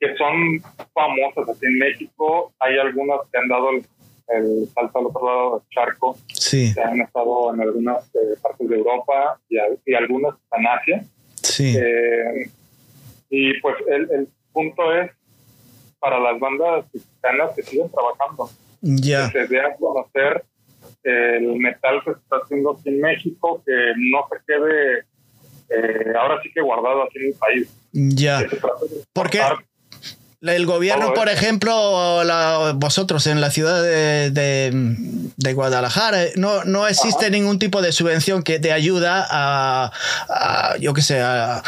que son famosas aquí en México. Hay algunas que han dado el, salto al otro lado del charco, sí. que han estado en algunas eh, partes de Europa y, y, algunas en Asia. Sí. Eh, y pues el, el punto es para las bandas mexicanas que siguen trabajando. Ya. Que se dé a conocer el metal que se está haciendo aquí en México, que no se quede eh, ahora sí que guardado aquí en el país. Ya. Porque el gobierno, por ejemplo, vosotros en la ciudad de, de, Guadalajara, no, no existe ningún tipo de subvención que te ayuda a, yo qué sé, a,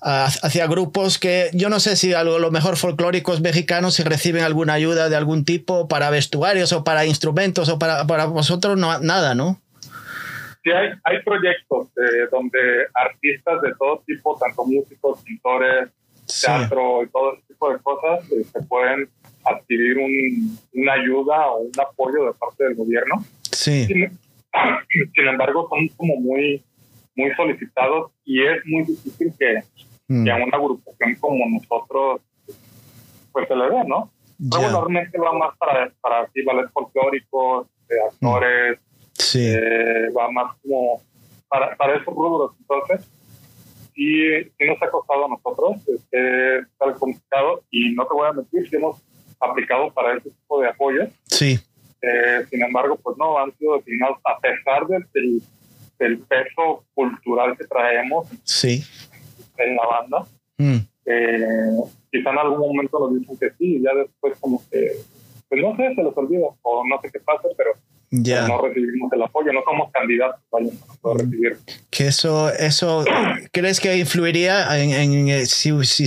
hacia grupos que yo no sé si a lo mejor folclóricos mexicanos si reciben alguna ayuda de algún tipo para vestuarios o para instrumentos o para, para vosotros no, nada, ¿no? Sí, hay, hay proyectos eh, donde artistas de todo tipo, tanto músicos, pintores, teatro y todo ese tipo de cosas, eh, se pueden adquirir un, una ayuda o un apoyo de parte del gobierno. Sí. Sin, embargo, son como muy, muy solicitados y es muy difícil que, mm. a una agrupación como nosotros pues se le dé, ¿no? Regularmente va más para, para vales folclóricos, de actores, sí. Eh, va más como para, para esos rubros. Entonces, sí nos ha costado a nosotros, es tal complicado y no te voy a mentir, si hemos aplicado para ese tipo de apoyos. Sí. Eh, sin embargo, pues no, han sido destinados a pesar del, del, peso cultural que traemos sí. en la banda. Mm. Eh, quizá en algún momento nos dicen que sí, y ya después como que, pues no sé, se los olvida, o no sé qué pasa, pero ya. no recibimos el apoyo, no somos candidatos para recibir. Que eso, eso ¿crees que influiría en, en eh, si, si,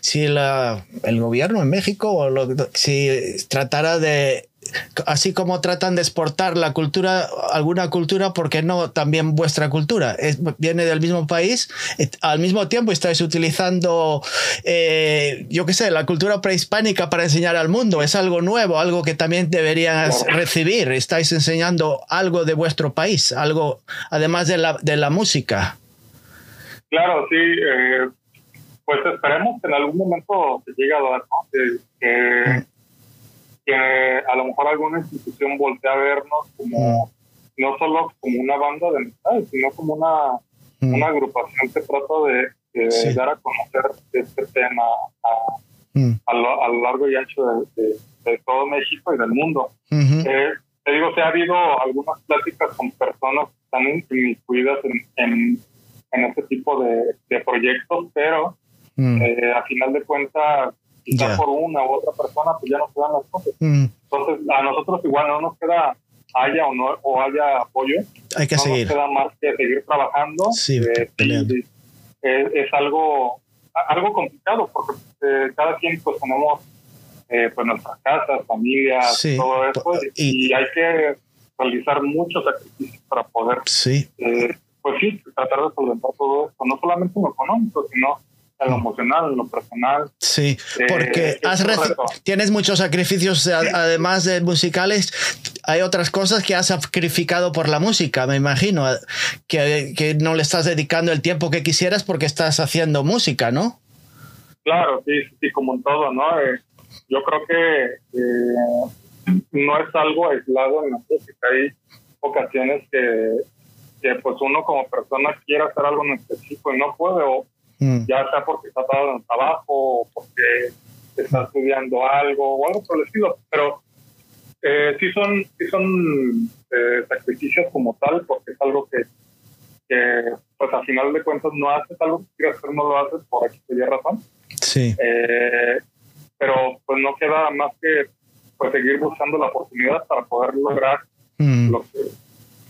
si, la, el gobierno en México o lo, si tratara de así como tratan de exportar la cultura, alguna cultura, porque no también vuestra cultura? Es, viene del mismo país, al mismo tiempo estáis utilizando, eh, yo qué sé, la cultura prehispánica para enseñar al mundo. Es algo nuevo, algo que también deberían recibir. Estáis enseñando algo de vuestro país, algo además de la, de la música. Claro, sí. Eh, pues esperemos que en algún momento se llegue a dar, que, mm que a lo mejor alguna institución voltea a vernos como no solo como una banda de metal, sino como una, una agrupación que trata de, dar a conocer este tema a, mm. a, lo, largo y ancho de, todo México y del mundo. Eh, te digo, se ha habido algunas pláticas con personas que están incluidas en, en, en este tipo de, proyectos, pero mm. eh, a final de cuentas, quizás por una u otra persona, pues ya no se dan las cosas. Mm. Entonces, a nosotros igual no nos queda haya o no o haya apoyo. Hay que no seguir. Nos queda más que seguir trabajando. Sí, eh, es, algo algo complicado porque eh, cada quien pues tenemos eh, pues nuestras casas, familias, todo eso y, hay que realizar muchos sacrificios para poder sí. Eh, pues sí, tratar de solventar todo esto, no solamente en lo económico, sino en lo emocional, en lo personal. Sí, porque has tienes muchos sacrificios, además de musicales, hay otras cosas que has sacrificado por la música, me imagino, que, que no le estás dedicando el tiempo que quisieras porque estás haciendo música, ¿no? Claro, sí, sí, como en todo, ¿no? Eh, yo creo que eh, no es algo aislado en la música. Hay ocasiones que, que, pues uno como persona quiere hacer algo en específico y no puede, o mm. ya sea porque está atado en el trabajo, o porque está estudiando algo, o algo por el estilo. Pero eh, sí son, sí son eh, sacrificios como tal, porque es algo que, que, pues al final de cuentas no haces algo que quieres hacer, no lo haces por aquí te razón. Sí. Eh, pero pues no queda más que pues, seguir buscando la oportunidad para poder lograr mm. lo, que,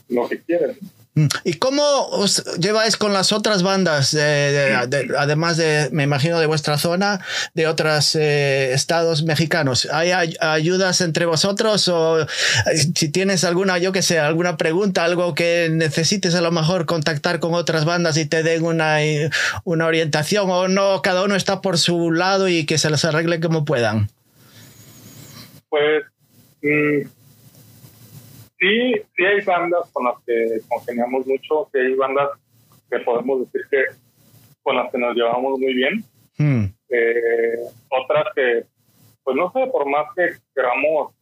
lo que quieren. Mm. ¿Y cómo os lleváis con las otras bandas, además de, me imagino, de vuestra zona, de otros eh, estados mexicanos? ¿Hay ayudas entre vosotros o eh, si tienes alguna, yo que sé, alguna pregunta, algo que necesites a lo mejor contactar con otras bandas y te den una, una orientación o no, cada uno está por su lado y que se les arregle como puedan? Pues... Mm, sí, sí hay bandas con las que congeniamos mucho, sí hay bandas que podemos decir que con las que nos llevamos muy bien. Hmm. Eh, otras que, pues no sé, por más que queramos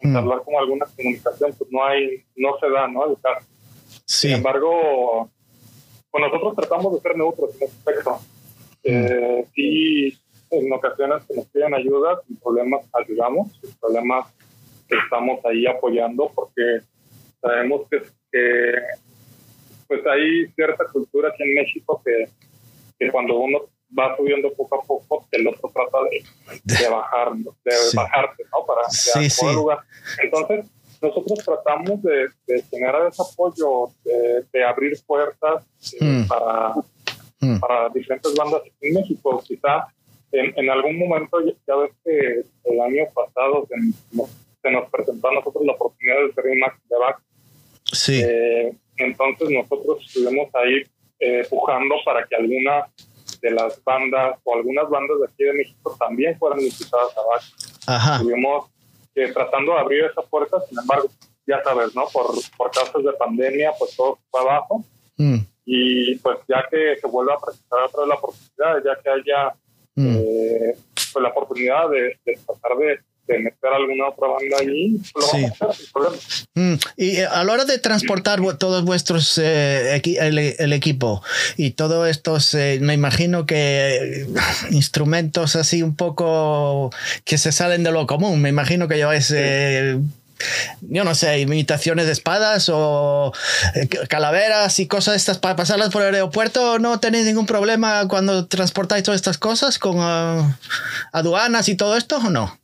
hmm. hablar con alguna comunicación, pues no hay, no se da, ¿no? Sin embargo, pues nosotros tratamos de ser neutros en ese aspecto. Hmm. Eh, sí, en ocasiones que nos piden ayuda, sin problemas ayudamos, sin problemas estamos ahí apoyando porque sabemos que, pues hay cierta cultura aquí en México que, que, cuando uno va subiendo poco a poco, el otro trata de, de bajar, de bajarte, ¿no? Para sí, sí. lugar. Entonces, nosotros tratamos de, de generar ese apoyo, de, abrir puertas eh, hmm. para, hmm. para diferentes bandas en México. Quizá en, en, algún momento, ya ves que el año pasado en, se nos presentó a nosotros la oportunidad de ser un Max de back. Sí. Eh, entonces nosotros estuvimos ahí eh, empujando para que alguna de las bandas o algunas bandas de aquí de México también fueran invitadas a back. Ajá. Estuvimos eh, tratando de abrir esa puerta, sin embargo, ya sabes, ¿no? Por, por causas de pandemia, pues todo fue abajo. Mm. Y pues ya que se vuelva a presentar otra vez la oportunidad, ya que haya mm. pues la oportunidad de, de tratar de de meter alguna otra banda allí, mm, y eh, a la hora de transportar todos vuestros eh, el, equipo y todos estos, eh, me imagino que instrumentos así un poco que se salen de lo común, me imagino que lleváis yo no sé, imitaciones de espadas o calaveras y cosas estas para pasarlas por el aeropuerto, ¿no tenéis ningún problema cuando transportáis todas estas cosas con ah, aduanas y todo esto o no?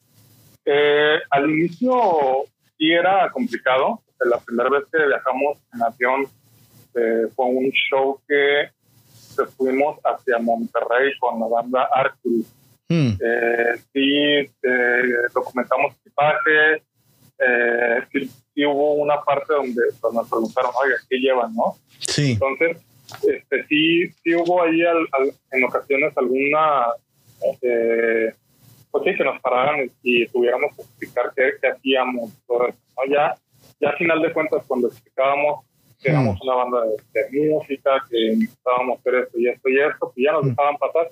Eh, al inicio sí era complicado. La primera vez que viajamos en avión eh, fue un show que fuimos hacia Monterrey con la banda Arcus. Hmm. Eh, sí, documentamos equipaje. Sí, sí, hubo una parte donde pues, nos preguntaron, oiga, ¿qué llevan, no? Sí. Entonces, este, sí, sí hubo ahí en ocasiones alguna pues sí, que nos pararan y tuviéramos que explicar qué, hacíamos. Todo Ya, ya a final de cuentas, cuando explicábamos que éramos mm. una banda de, música, que necesitábamos hacer esto y esto y esto, pues ya nos mm. dejaban pasar.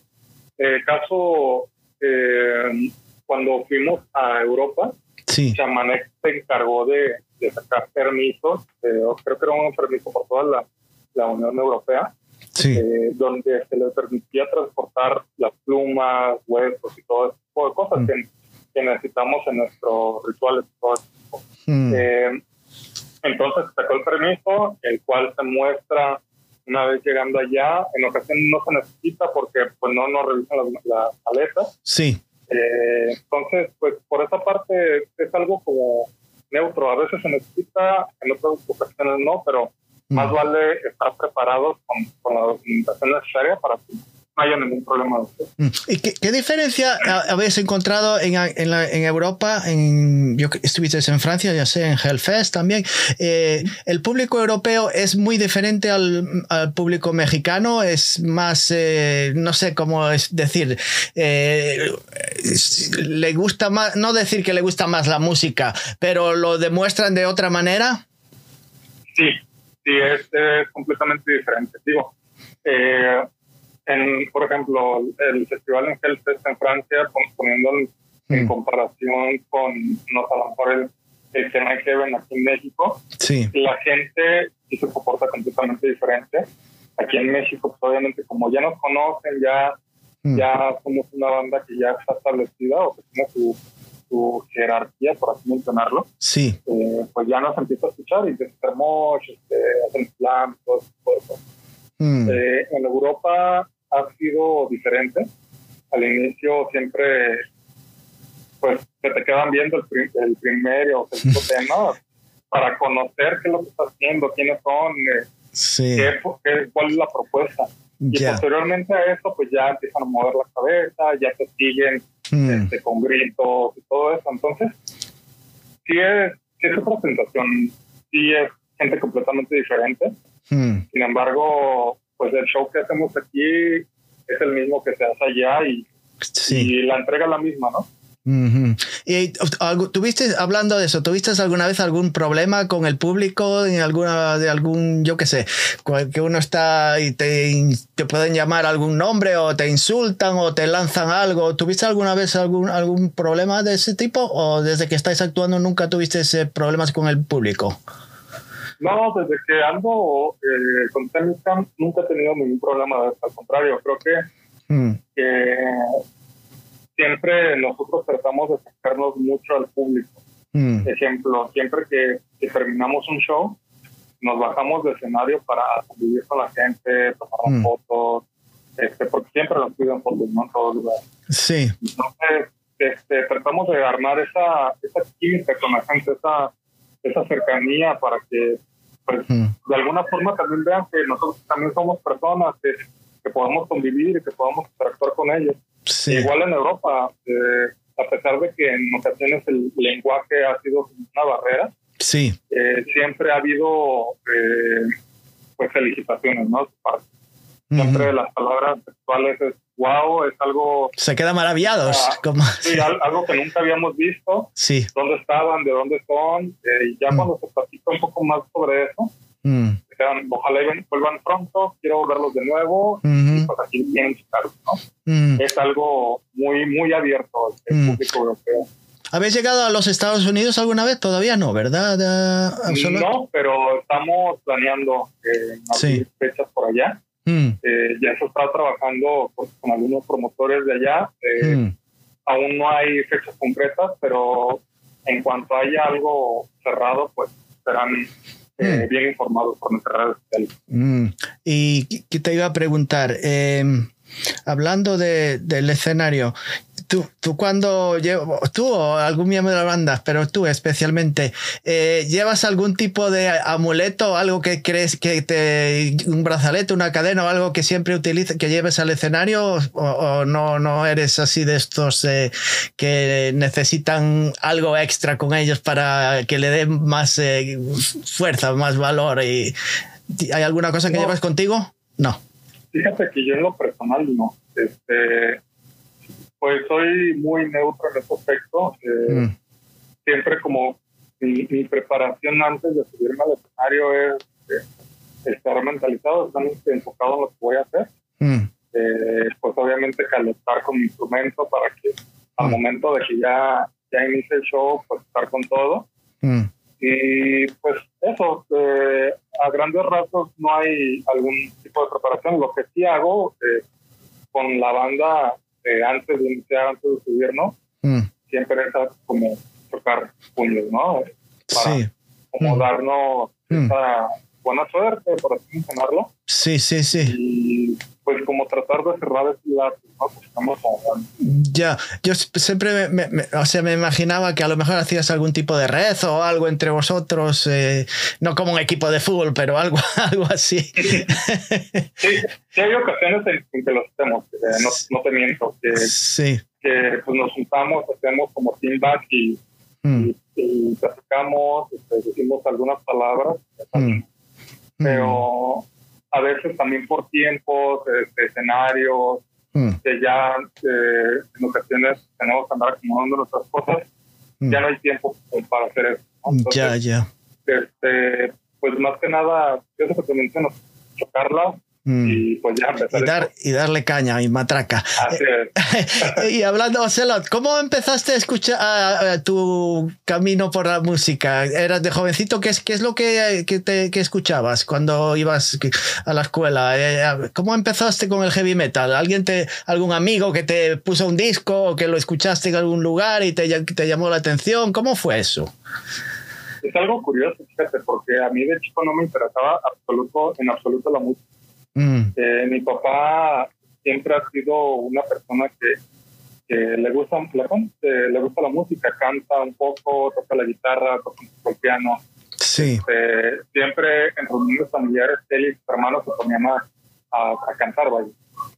El caso, eh, cuando fuimos a Europa, sí. Chamanek se encargó de, de sacar permisos, eh, creo que era un permiso por toda la, la Unión Europea, sí. Eh, donde se le permitía transportar las plumas, huesos y todo eso tipo de cosas que, que, necesitamos en nuestros rituales. Eh, entonces sacó el permiso, el cual se muestra una vez llegando allá. En ocasiones no se necesita porque pues no nos revisan las la aletas. Sí. Eh, entonces, pues por esa parte es algo como neutro. A veces se necesita, en otras ocasiones no, pero más vale estar preparados con, con la documentación necesaria para que haya ningún problema. Mm. ¿Y qué, diferencia habéis encontrado en, en, en, Europa? En, yo estuviste en Francia, ya sé, en Hellfest también. Eh, ¿El público europeo es muy diferente al, al público mexicano? ¿Es más, eh, no sé cómo es decir, eh, le gusta más, no decir que le gusta más la música, pero lo demuestran de otra manera? Sí, sí, es, es completamente diferente. Digo, eh, en, por ejemplo, el festival en Hellfest en Francia, poniendo en, mm. comparación con, no a lo mejor el, el que Heaven aquí en México, sí. la gente sí se comporta completamente diferente. Aquí en México, pues obviamente como ya nos conocen, ya, mm. ya somos una banda que ya está establecida o que tiene su, su jerarquía, por así mencionarlo, sí. Eh, pues ya nos empieza a escuchar y Mosh, este, hacen slam, todo, eso. Mm. Eh, en Europa ha sido diferente. Al inicio siempre, pues, se te quedan viendo el, el primer o segundo tema para conocer qué es lo que estás haciendo, quiénes son, eh, qué, cuál es la propuesta. Y posteriormente a eso, pues ya empiezan a mover la cabeza, ya te siguen mm. este, con gritos y todo eso. Entonces, sí es, sí es otra sensación, sí es gente completamente diferente. Mm. Sin embargo, pues el show que hacemos aquí es el mismo que se hace allá y, y la entrega es la misma, ¿no? Y tuviste, hablando de eso, ¿tuviste alguna vez algún problema con el público en alguna, de algún, yo qué sé, que uno está y te, te pueden llamar algún nombre o te insultan o te lanzan algo? ¿Tuviste alguna vez algún, algún problema de ese tipo o desde que estáis actuando nunca tuviste problemas con el público? No, desde que ando eh, con Temiscam nunca he tenido ningún problema. Al contrario, creo que, mm. siempre nosotros tratamos de acercarnos mucho al público. Mm. Ejemplo, siempre que, terminamos un show, nos bajamos de escenario para convivir con la gente, tomar mm. fotos, este, porque siempre nos piden fotos ¿no? en todo lugar. Sí. Entonces, este, tratamos de armar esa, esa química con la gente, esa, esa cercanía para que pues, de alguna forma también vean que nosotros también somos personas que, que podemos convivir y que podamos interactuar con ellos. Igual en Europa, eh, a pesar de que en ocasiones el lenguaje ha sido una barrera, sí. Eh, siempre ha habido eh, pues felicitaciones, ¿no? Siempre las palabras sexuales es wow, es algo... Se quedan maravillados. Ah, como... Sí, algo que nunca habíamos visto. Sí. ¿Dónde estaban? ¿De dónde son? Eh, y ya mm. cuando se platica un poco más sobre eso, mm. ojalá vuelvan pronto, quiero verlos de nuevo y pues aquí vienen ¿no? Mm. Es algo muy, muy abierto el público europeo. ¿Habéis llegado a los Estados Unidos alguna vez? Todavía no, ¿verdad? no, pero estamos planeando eh, fechas por allá. Mm. Eh, ya se está trabajando pues, con algunos promotores de allá. Eh, mm. Aún no hay fechas concretas, pero en cuanto haya algo cerrado, pues serán eh, mm. bien informados por nuestras redes sociales. Y qué te iba a preguntar, hablando del escenario, tú, tú cuando tú o algún miembro de la banda, pero tú especialmente, eh, ¿llevas algún tipo de amuleto, algo que crees que te, un brazalete, una cadena o algo que siempre utilices, que lleves al escenario o, no, no eres así de estos eh, que necesitan algo extra con ellos para que le den más eh, fuerza, más valor? Y, ¿Hay alguna cosa que llevas contigo? No. Fíjate que yo en lo personal no. Este, pues soy muy neutro en ese aspecto. Eh, mm. Siempre como mi, preparación antes de subirme al escenario es eh, estar mentalizado, estar enfocado en lo que voy a hacer. Mm. Eh, pues obviamente calentar con mi instrumento para que al mm. momento de que ya, ya inicie el show, pues estar con todo. Y pues eso, a grandes rasgos no hay algún tipo de preparación. Lo que sí hago con la banda eh, antes de iniciar, antes de subirnos, mm. siempre era como tocar puños, ¿no? Para sí. como mm. darnos mm. esa buena suerte, por así mencionarlo. Sí, sí, sí. Y pues como tratar de cerrar ese lado, ¿no? Pues estamos Ya, yo siempre me, o sea, me imaginaba que a lo mejor hacías algún tipo de rezo o algo entre vosotros, eh, no como un equipo de fútbol, pero algo, algo así. Sí, sí, hay ocasiones en, que lo hacemos, eh, no, no, te miento, que, sí. que pues nos juntamos, hacemos como team back y, mm. y, platicamos, este, decimos algunas palabras, mm. Pero a veces también por tiempos, de, escenarios, mm. que ya eh, en ocasiones tenemos que andar acomodando nuestras cosas, mm. ya no hay tiempo para hacer eso. ya, ya. Este, pues más que nada, yo sé que te menciono, chocarla, Mm. Y pues ya y, dar, y, darle caña y matraca. y hablando, Ocelot, ¿cómo empezaste a escuchar tu camino por la música? ¿Eras de jovencito? ¿Qué es, qué es lo que, que, te, que escuchabas cuando ibas a la escuela? Eh, ¿Cómo empezaste con el heavy metal? ¿Alguien te, algún amigo que te puso un disco o que lo escuchaste en algún lugar y te, te llamó la atención? ¿Cómo fue eso? Es algo curioso, fíjate, porque a mí de chico no me interesaba absoluto, en absoluto la música Mm. Eh, mi papá siempre ha sido una persona que, le gusta le, gusta la música, canta un poco, toca la guitarra, toca el piano. Sí. Este, siempre en reuniones familiares él y sus hermanos se ponían a, a, cantar, mm.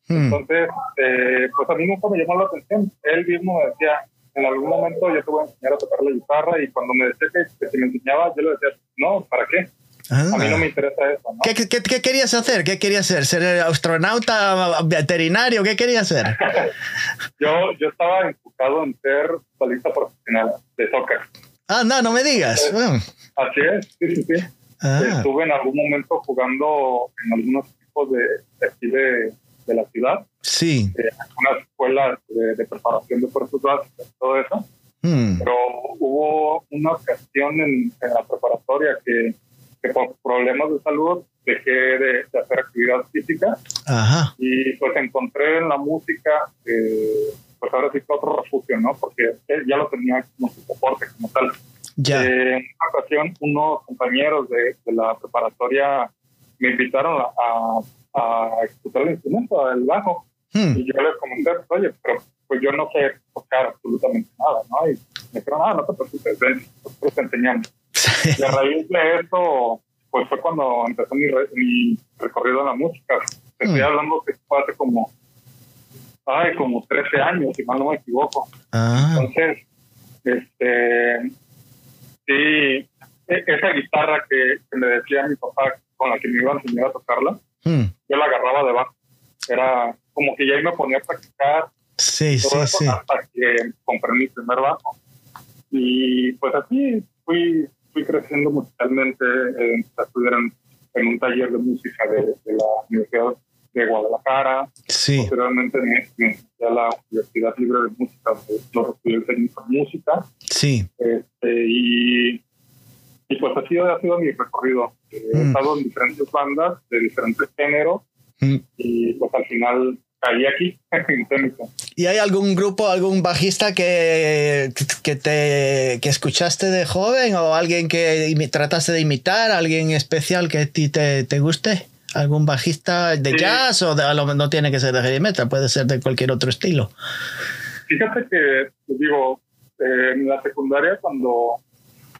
Entonces, eh, pues a mí nunca me llamó la atención. Él mismo me decía, en algún momento yo te voy a enseñar a tocar la guitarra y cuando me decía que, que me enseñaba, yo le decía, no, ¿para qué? A mí no me interesa eso. ¿no? ¿Qué, qué, qué, querías hacer? ¿Qué querías hacer? ¿Ser astronauta, veterinario? ¿Qué querías hacer? yo, yo estaba enfocado en ser futbolista profesional de soccer. Ah, no, no me digas. Así es, sí, sí, sí. Ah. Estuve en algún momento jugando en algunos equipos de, aquí de, de, la ciudad. Sí. En unas escuelas de, preparación de fuerzas básicas, todo eso. Hmm. Pero hubo una ocasión en, en la preparatoria que que por problemas de salud dejé de, hacer actividad física y pues encontré en la música eh, pues ahora sí que otro refugio, ¿no? Porque ya lo tenía como su soporte como tal. Ya. Eh, en una ocasión unos compañeros de, la preparatoria me invitaron a, a, ejecutar el instrumento, el bajo. Hmm. Y yo les comenté, oye, pero pues yo no sé tocar absolutamente nada, ¿no? Y me dijeron, ah, no te preocupes, ven, nosotros te enseñamos. Y a raíz de eso, pues fue cuando empezó mi, mi recorrido en la música. estoy mm. hablando que fue hace como, ay, como 13 años, si mal no me equivoco. Ah. Entonces, este, sí, e, esa guitarra que, me decía mi papá con la que me iba a enseñar a tocarla, mm. yo la agarraba debajo. Era como que ya ahí me ponía a practicar. Sí, sí, sí. Hasta que compré mi primer bajo. Y pues así fui fui creciendo musicalmente, eh, estudiar en, un taller de música de, la Universidad de Guadalajara. Sí. Posteriormente en, la Universidad Libre de Música, donde estudié el técnico de música. Sí. Este, y, y pues así ha sido mi recorrido. He mm. estado en diferentes bandas de diferentes géneros mm. y pues al final caí aquí en ¿Y hay algún grupo, algún bajista que, que, te, que escuchaste de joven o alguien que trataste de imitar, alguien especial que a ti te, te guste? ¿Algún bajista de jazz o de, no tiene que ser de heavy metal, puede ser de cualquier otro estilo? Fíjate que, digo, eh, en la secundaria cuando,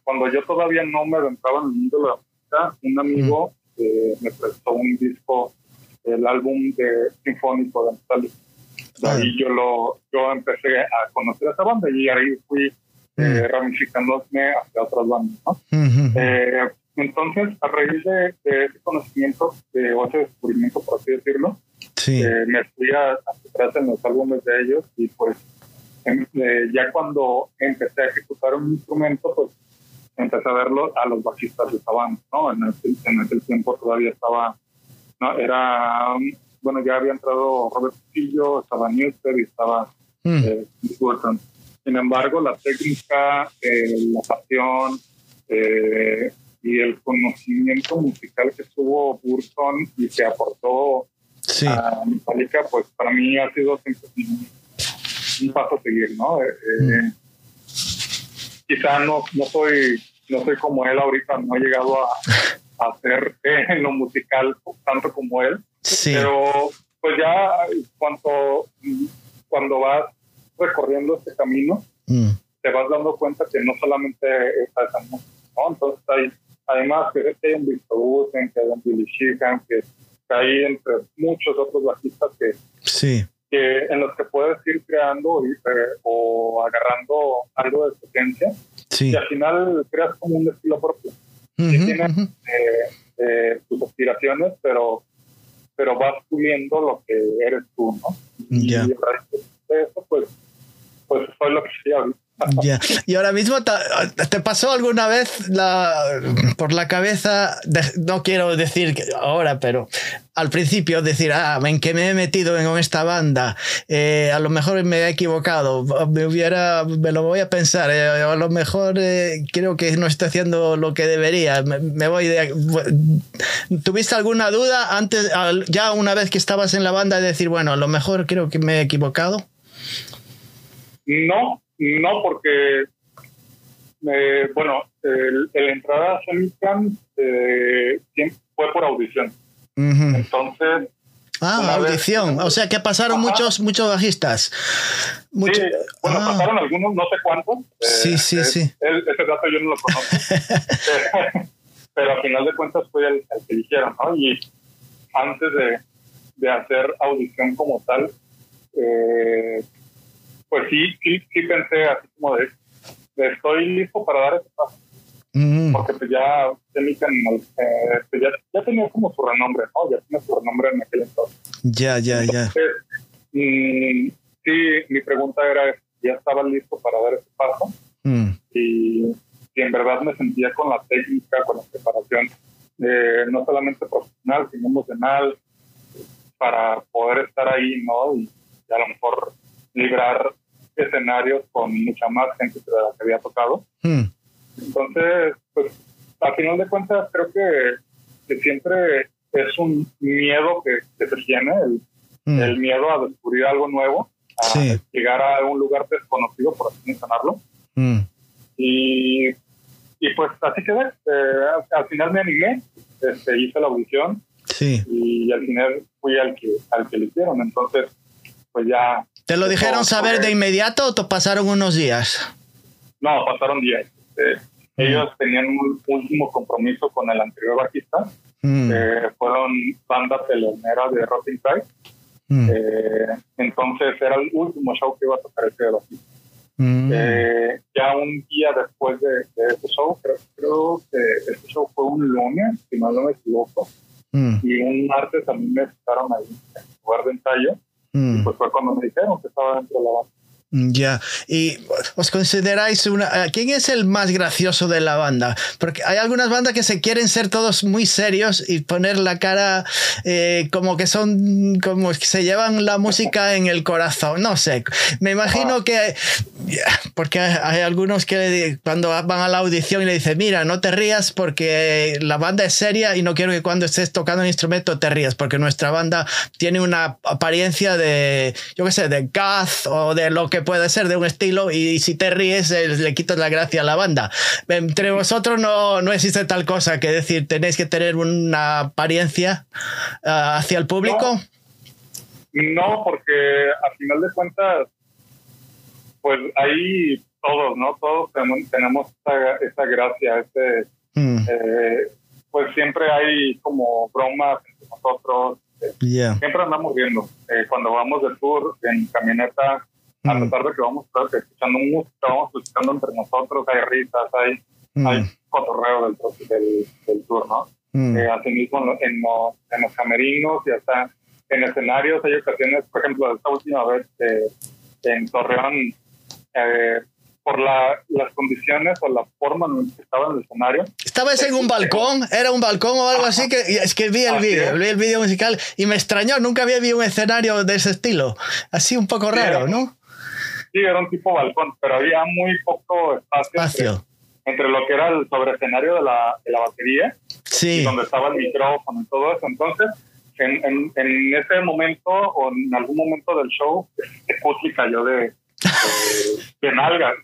cuando yo todavía no me adentraba en el mundo de la música, un amigo eh, me prestó un disco el álbum de Sinfónico de Metallica. Ah. Ahí yo, lo, yo empecé a conocer a esa banda y ahí fui eh, mm. ramificándome hacia otras bandas. ¿no? eh, entonces, a raíz de, ese conocimiento, de, o ese descubrimiento, por así decirlo, sí. eh, me fui a, a en los álbumes de ellos y pues em, eh, ya cuando empecé a ejecutar un instrumento, pues empecé a verlo a los bajistas de esa banda, ¿no? En ese, en ese tiempo todavía estaba era, bueno, ya había entrado Robert Castillo, estaba Newster y estaba mm. eh, Burton. Sin embargo, la técnica, eh, la pasión eh, y el conocimiento musical que tuvo Burton y que aportó a Metallica, pues para mí ha sido siempre un paso a seguir, ¿no? Eh, eh, mm. Quizá no, no soy no soy como él ahorita, no he llegado a, a hacer en lo musical tanto como él, sí. pero pues ya cuando, cuando vas recorriendo este camino, mm. te vas dando cuenta que no solamente está esa música, ¿no? Entonces hay, además que hay un Victor Wooten, que hay un Billy Sheehan, que, hay entre muchos otros bajistas que, sí. que en los que puedes ir creando eh, o agarrando algo de potencia y al final creas como un estilo propio. tienes eh, eh, tus aspiraciones, pero pero vas puliendo lo que eres tú, ¿no? Y el resto de eso, pues, pues soy lo que soy ahorita. Ya. Y ahora mismo, ¿te pasó alguna vez la, por la cabeza, no quiero decir ahora, pero al principio decir, ah, en que me he metido en esta banda, eh, a lo mejor me he equivocado, me hubiera, me lo voy a pensar, eh, a lo mejor eh, creo que no estoy haciendo lo que debería, me, voy de... ¿Tuviste alguna duda antes, ya una vez que estabas en la banda, de decir, bueno, a lo mejor creo que me he equivocado? No, no, porque, eh, bueno, el, entrada a Semicam eh, fue por audición. Entonces. Ah, audición. o sea que pasaron muchos muchos bajistas. Sí, bueno, ah. pasaron algunos, no sé cuántos. sí, sí, eh, sí. ese dato yo no lo conozco. pero al final de cuentas fue el, que eligieron, ¿no? Y antes de, de hacer audición como tal, eh, pues sí, sí, sí pensé así como de, estoy listo para dar ese paso. Mm. Porque pues ya, eh, pues ya, ya, tenía como su renombre, ¿no? Ya tenía su renombre en aquel entonces. Ya, ya, ya. Mm, sí, mi pregunta era, ¿ya estaba listo para dar ese paso? Mm. Y, y, en verdad me sentía con la técnica, con la preparación, eh, no solamente profesional, sino emocional, para poder estar ahí, ¿no? Y, y a lo mejor librar escenarios con mucha más gente de la que había tocado. Hmm. Entonces, pues, al final de cuentas, creo que, que siempre es un miedo que, que se tiene, el, hmm. el, miedo a descubrir algo nuevo, a llegar a un lugar desconocido, por así mencionarlo. Hmm. Y, y pues así quedé. Eh, al final me animé, este, hice la audición sí. y al final fui al que, al que le hicieron. Entonces, pues ya ¿Te lo dijeron saber de inmediato o te pasaron unos días? No, pasaron días. Eh, ellos tenían un último compromiso con el anterior bajista. Mm. Eh, fueron banda telonera de Rotting Pride. Mm. Eh, entonces era el último show que iba a tocar ese bajista. Mm. ya un día después de, ese show, creo, que ese show fue un lunes, si no, me equivoco. Y un martes a mí me estaron ahí en lugar de ensayo Mm. pues fue cuando me dijeron que estaba dentro de la banda. Ya, y os consideráis una... ¿Quién es el más gracioso de la banda? Porque hay algunas bandas que se quieren ser todos muy serios y poner la cara eh, como que son, como que se llevan la música en el corazón, no sé. Me imagino ah. que... Porque hay algunos que cuando van a la audición y le dicen, mira, no te rías porque la banda es seria y no quiero que cuando estés tocando un instrumento te rías, porque nuestra banda tiene una apariencia de, yo qué sé, de goth o de lo que puede ser de un estilo y si te ríes eh, le quitas la gracia a la banda. Entre vosotros no, no existe tal cosa que decir, tenéis que tener una apariencia ah, hacia el público. No, porque a final de cuentas, pues ahí todos, ¿no? Todos tenemos, esa, gracia, este, mm. eh, pues siempre hay como bromas entre nosotros. Eh, siempre andamos viendo. cuando vamos de tour en camioneta, a pesar de que vamos a estar escuchando música, vamos escuchando entre nosotros, hay risas, hay, hay cotorreo del, del, del tour, ¿no? Eh, asimismo en, los, en los camerinos y hasta en escenarios hay ocasiones, por ejemplo, esta última vez eh, en Torreón, eh, por la, las condiciones o la forma en que estaba en el escenario. ¿Estabas en un balcón? ¿Era un balcón o algo así? que Es que vi el vídeo, vi el vídeo musical y me extrañó, nunca había visto un escenario de ese estilo. Así un poco raro, ¿no? Sí, era un tipo balcón, pero había muy poco espacio, Entre, lo que era el sobreescenario de la, de la batería, sí. donde estaba el micrófono y todo eso. Entonces, en, en, en, ese momento o en algún momento del show, Pussy cayó de, de, nalgas.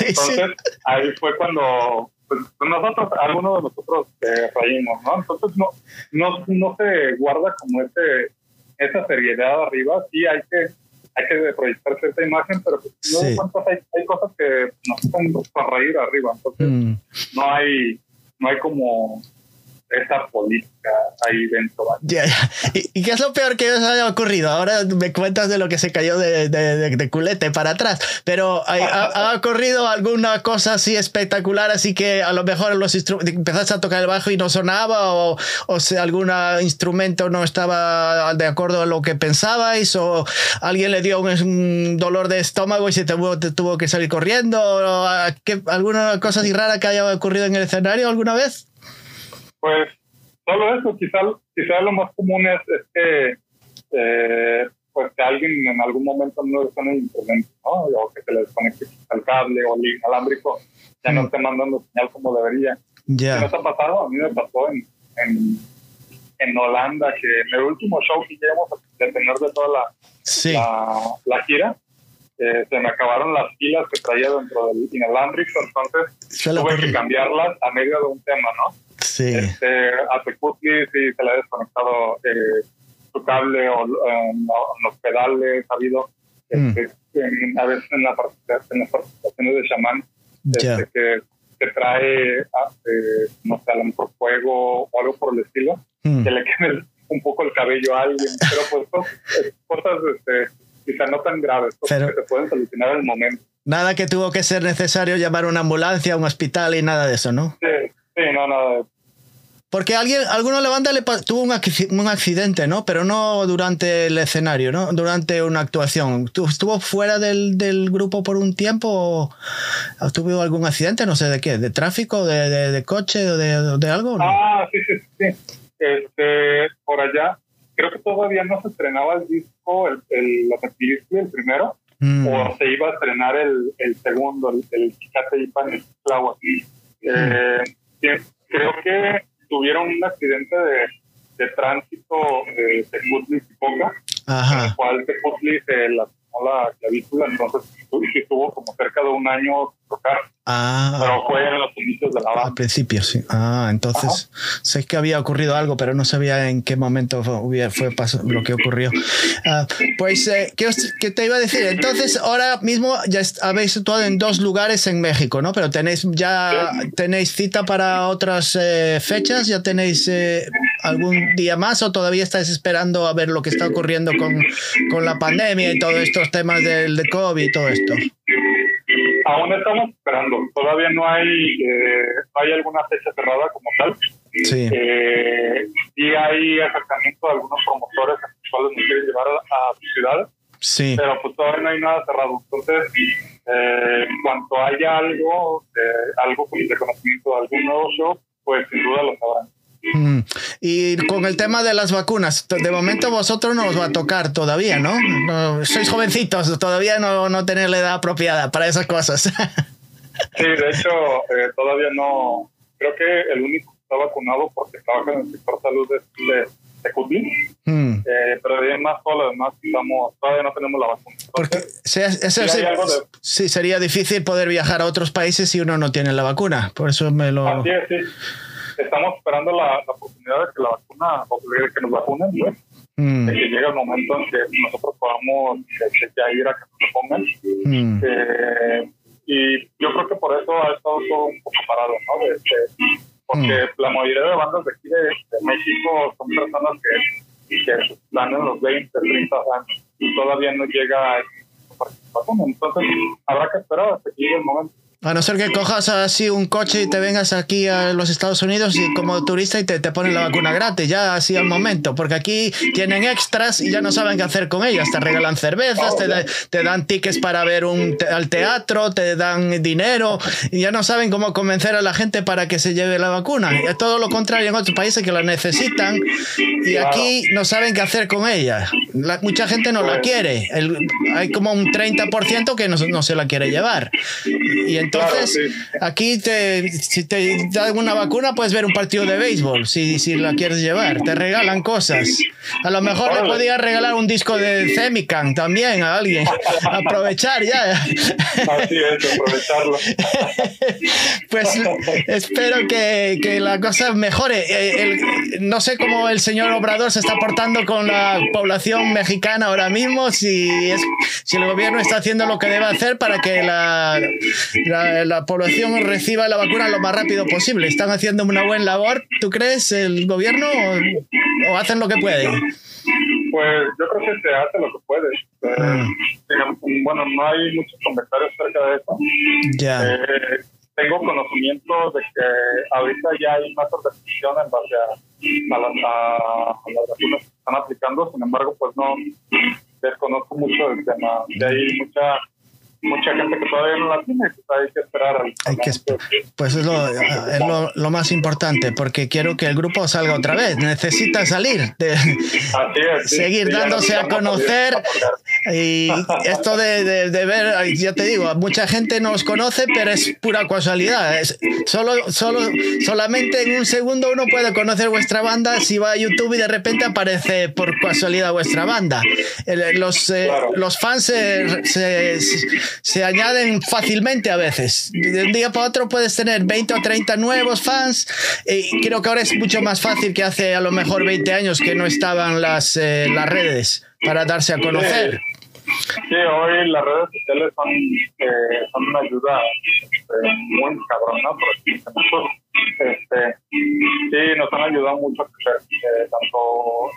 Entonces, ahí fue cuando pues, nosotros, algunos de nosotros eh, reímos, ¿no? Entonces, no, no, no se guarda como ese, esa seriedad arriba. Sí, hay que hay que proyectar cierta imagen, pero pues, hay, hay, cosas que nos hacen reír arriba. Entonces, mm. no hay no hay como esa política ahí dentro. ¿Y, qué es lo peor que os haya ocurrido? Ahora me cuentas de lo que se cayó de, de, culete para atrás, pero ¿ha, ocurrido alguna cosa así espectacular? Así que a lo mejor los empezaste a tocar el bajo y no sonaba, o, o si algún instrumento no estaba de acuerdo a lo que pensabais, o alguien le dio un, dolor de estómago y se tuvo, tuvo que salir corriendo, o, ¿alguna cosa así rara que haya ocurrido en el escenario alguna vez? Pues solo eso, quizá, quizá lo más común es, que eh, pues que alguien en algún momento no le el instrumento, ¿no? O que se le desconecte el cable o el inalámbrico, ya no mm. esté mandando señal como debería. Ya. ¿Qué nos ha pasado? A mí me pasó en, en, en Holanda, que en el último show que llegamos a tener de toda la, la, gira, eh, se me acabaron las pilas que traía dentro del inalámbrico, entonces tuve que cambiarlas a medio de un tema, ¿no? Sí. Este, a Tecutli sí se le ha desconectado eh, su cable o los pedales, ha habido mm. este, a veces en, la en las participaciones de chamán este, que, que, trae, ah, eh, no sé, a lo mejor fuego o algo por el estilo, mm. que le queme un poco el cabello a alguien, pero pues cosas este, quizá no tan graves, cosas que se pueden solucionar en el momento. Nada que tuvo que ser necesario llamar una ambulancia, un hospital y nada de eso, ¿no? Sí, sí, no, nada. Porque alguien, alguno de le tuvo un, accidente, ¿no? Pero no durante el escenario, ¿no? Durante una actuación. ¿Estuvo fuera del, del grupo por un tiempo o tuvo algún accidente? No sé de qué, de tráfico, de, de, coche o de, de, algo. Ah, sí, sí, sí. Este, por allá, creo que todavía no se estrenaba el disco, el, el, el primero, mm. o se iba a estrenar el, el segundo, el, el Chicate y Pan, el Eh, creo que tuvieron un accidente de, de tránsito de Tecutli y Poca, en el cual Tecutli se lastimó la clavícula, entonces estuvo como cerca de un año tocar. Ah. Pero fue en los inicios de la banda. Al principio, sí. Ah, entonces sé que había ocurrido algo, pero no sabía en qué momento fue, fue lo que ocurrió. Ah, pues, eh, ¿qué, te iba a decir? Entonces, ahora mismo ya habéis actuado en dos lugares en México, ¿no? Pero tenéis ya tenéis cita para otras eh, fechas, ya tenéis eh, algún día más o todavía estáis esperando a ver lo que está ocurriendo con, con la pandemia y todos estos temas del de COVID y todo esto. Aún estamos esperando. Todavía no hay, eh, hay alguna fecha cerrada como tal. Sí. Eh, y hay acercamiento de algunos promotores a los cuales nos quieren llevar a, su ciudad. Sí. Pero pues todavía no hay nada cerrado. Entonces, eh, cuanto haya algo, algo con el reconocimiento de algún nuevo show, pues sin duda lo sabrán. Mm. Y con el tema de las vacunas, de momento vosotros no os va a tocar todavía, ¿no? sois jovencitos, todavía no, no tenéis la edad apropiada para esas cosas. sí, de hecho, eh, todavía no. Creo que el único que está vacunado porque trabaja en el sector salud es de, de mm. eh, pero además todo lo demás estamos, todavía no tenemos la vacuna. porque sí, sería difícil poder viajar a otros países si uno no tiene la vacuna. Por eso me lo. Así es, sí estamos esperando la, oportunidad de que la vacuna, o que nos vacunen, pues, mm. de que llegue el momento en que nosotros podamos ya ir a que nos pongan. Mm. Eh, y yo creo que por eso ha estado todo un poco parado, ¿no? Este, porque mm. la mayoría de bandas de aquí de, México son personas que, que están en los 20, 30 años y todavía no llega a participación. Entonces, habrá que esperar hasta que llegue el momento. A no ser que cojas así un coche y te vengas aquí a los Estados Unidos y como turista y te, te ponen la vacuna gratis, ya así al momento, porque aquí tienen extras y ya no saben qué hacer con ellas. Te regalan cervezas, te, te dan tickets para ver un al teatro, te dan dinero y ya no saben cómo convencer a la gente para que se lleve la vacuna. Y es todo lo contrario en otros países que la necesitan y aquí no saben qué hacer con ella. mucha gente no la pues quiere. hay como un 30% que no, se la quiere llevar. Y entonces, aquí te, si te dan una vacuna, puedes ver un partido de béisbol si, si la quieres llevar. Te regalan cosas. A lo mejor le podías regalar un disco de Zemican también a alguien. Aprovechar ya. Así es, aprovecharlo. pues espero que, que, la cosa mejore. Eh, no sé cómo el señor Obrador se está portando con la población mexicana ahora mismo, si, es, si el gobierno está haciendo lo que debe hacer para que la, la, población reciba la vacuna lo más rápido posible. ¿Están haciendo una buena labor, tú crees, el gobierno, o, hacen lo que pueden? Pues yo creo que se hace lo que puede. Eh, mm. bueno, no hay muchos comentarios acerca de eso. Ya. Eh, tengo conocimiento de que ahorita ya hay más restricción en base a, las, vacunas que están aplicando, sin embargo, pues no desconozco mucho el tema. De ahí mucha mucha gente que todavía no la tiene, pues hay que esperar. Hay que, pues es, lo, es lo, lo, más importante, porque quiero que el grupo salga otra vez. Necesita salir, de, seguir dándose a conocer. Y esto de, de, ver, ya te digo, mucha gente nos conoce, pero es pura casualidad. Es, solo, solo, solamente en un segundo uno puede conocer vuestra banda si va a YouTube y de repente aparece por casualidad vuestra banda. Los, eh, los fans se, se se añaden fácilmente a veces. De un día para otro puedes tener 20 o 30 nuevos fans y creo que ahora es mucho más fácil que hace a lo mejor 20 años que no estaban las, eh, las redes para darse a conocer. Sí, hoy las redes sociales son, eh, son una ayuda eh, muy cabrona, porque este, sí, nos han ayudado mucho a crecer, tanto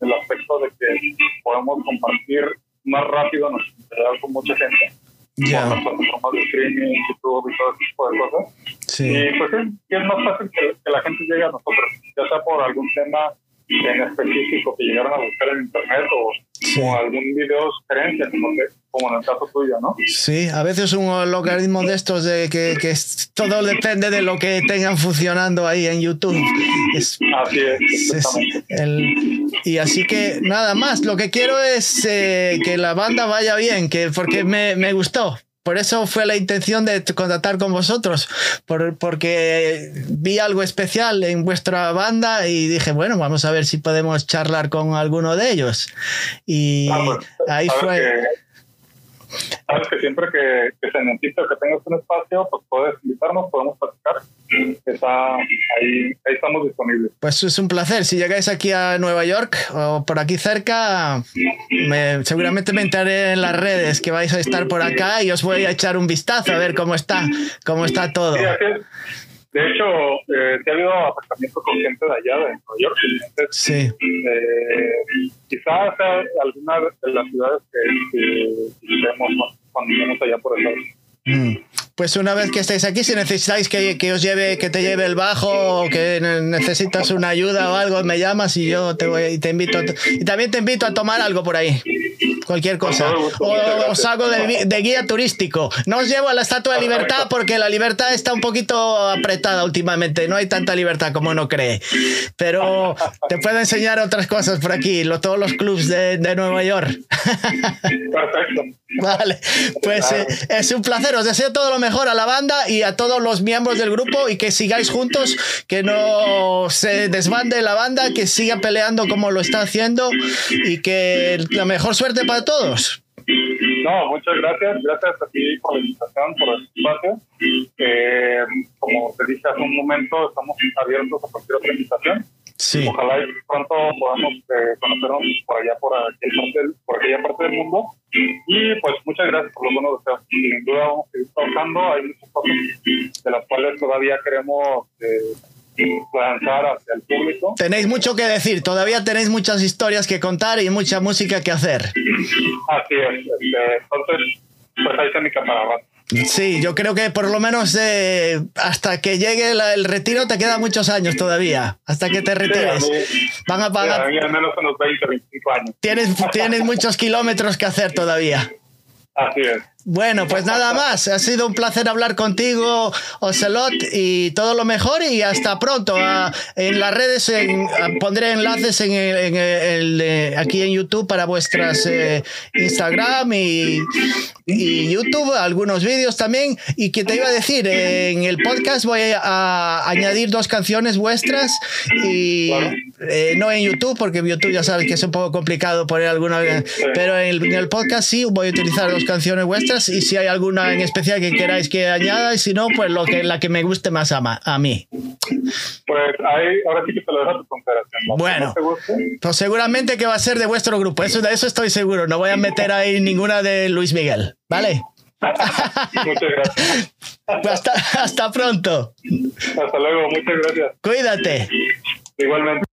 en el aspecto de que podemos compartir más rápido nuestra material con mucha gente ya. las plataformas de streaming, YouTube y todo ese tipo de cosas. Sí. Y pues sí, es más fácil que, que, la gente llegue a nosotros, ya sea por algún tema en específico que llegaron a buscar en internet o, o algún video sugerencia, como, como en el caso tuyo, ¿no? Sí, a veces un logaritmo de estos de que, que todo depende de lo que tengan funcionando ahí en YouTube. Es, así es, es el, y así que nada más, lo que quiero es eh, que la banda vaya bien, que porque me, me gustó, por eso fue la intención de contactar con vosotros, por, porque vi algo especial en vuestra banda y dije, bueno, vamos a ver si podemos charlar con alguno de ellos. Y ah, pues, ahí fue... Sabes que siempre que, que se necesita que tengas un espacio, pues puedes invitarnos, podemos platicar. Está ahí, ahí estamos disponibles. Pues es un placer. Si llegáis aquí a Nueva York o por aquí cerca, me, seguramente me entraré en las redes que vais a estar por acá y os voy a echar un vistazo a ver cómo está, cómo está todo. De hecho, eh, ha habido acercamiento con gente de allá, de Nueva York. sí. Eh, quizás sea alguna de las ciudades que, que vemos cuando vamos allá por el lado. Mm. Pues una vez que estéis aquí, si necesitáis que, que, os lleve, que te lleve el bajo o que necesitas una ayuda o algo, me llamas y yo te voy y te invito. Y también te invito a tomar algo por ahí. Cualquier cosa. O os hago de, de, guía turístico. No os llevo a la Estatua de Libertad porque la libertad está un poquito apretada últimamente. No hay tanta libertad como uno cree. Pero te puedo enseñar otras cosas por aquí, lo, todos los clubs de, de Nueva York. Perfecto. Vale, pues eh, es un placer. Os deseo todo lo mejor a la banda y a todos los miembros del grupo y que sigáis juntos, que no se desbande la banda, que siga peleando como lo está haciendo y que la mejor suerte para todos. No, muchas gracias. Gracias a ti por la invitación, por el espacio. Eh, como te dije hace un momento, estamos abiertos a cualquier otra invitación. Sí. Ojalá pronto podamos eh, conocernos por allá, por, por aquella parte del mundo. Y pues muchas gracias por los buenos deseos. Sin duda vamos a seguir trabajando. Hay muchas cosas de las cuales todavía queremos eh, lanzar hacia el público. Tenéis mucho que decir, todavía tenéis muchas historias que contar y mucha música que hacer. Así es. Este, entonces, pues ahí está mi cámara. Sí, yo creo que por lo menos eh, hasta que llegue el retiro te quedan muchos años todavía, hasta que te retires. Van a pagar. al menos unos 20, 25 años. Tienes, tienes muchos kilómetros que hacer todavía. Así es. Bueno, pues nada más. Ha sido un placer hablar contigo, Ocelot, y todo lo mejor y hasta pronto. Ah, en las redes ah, pondré enlaces en el, aquí en YouTube para vuestras eh, Instagram y, YouTube, algunos vídeos también. Y que te iba a decir, en el podcast voy a añadir dos canciones vuestras y eh, no en YouTube, porque YouTube ya sabes que es un poco complicado poner alguna, pero en el, en el podcast sí voy a utilizar dos canciones vuestras y si hay alguna en especial que queráis que añada y si no, pues lo que, la que me guste más a, a mí. Pues ahí, ahora sí que te lo dejo a tu consideración. Bueno, pues seguramente que va a ser de vuestro grupo, eso, de eso estoy seguro. No voy a meter ahí ninguna de Luis Miguel, ¿vale? muchas gracias. Pues hasta, hasta pronto. Hasta luego, muchas gracias. Cuídate. Igualmente.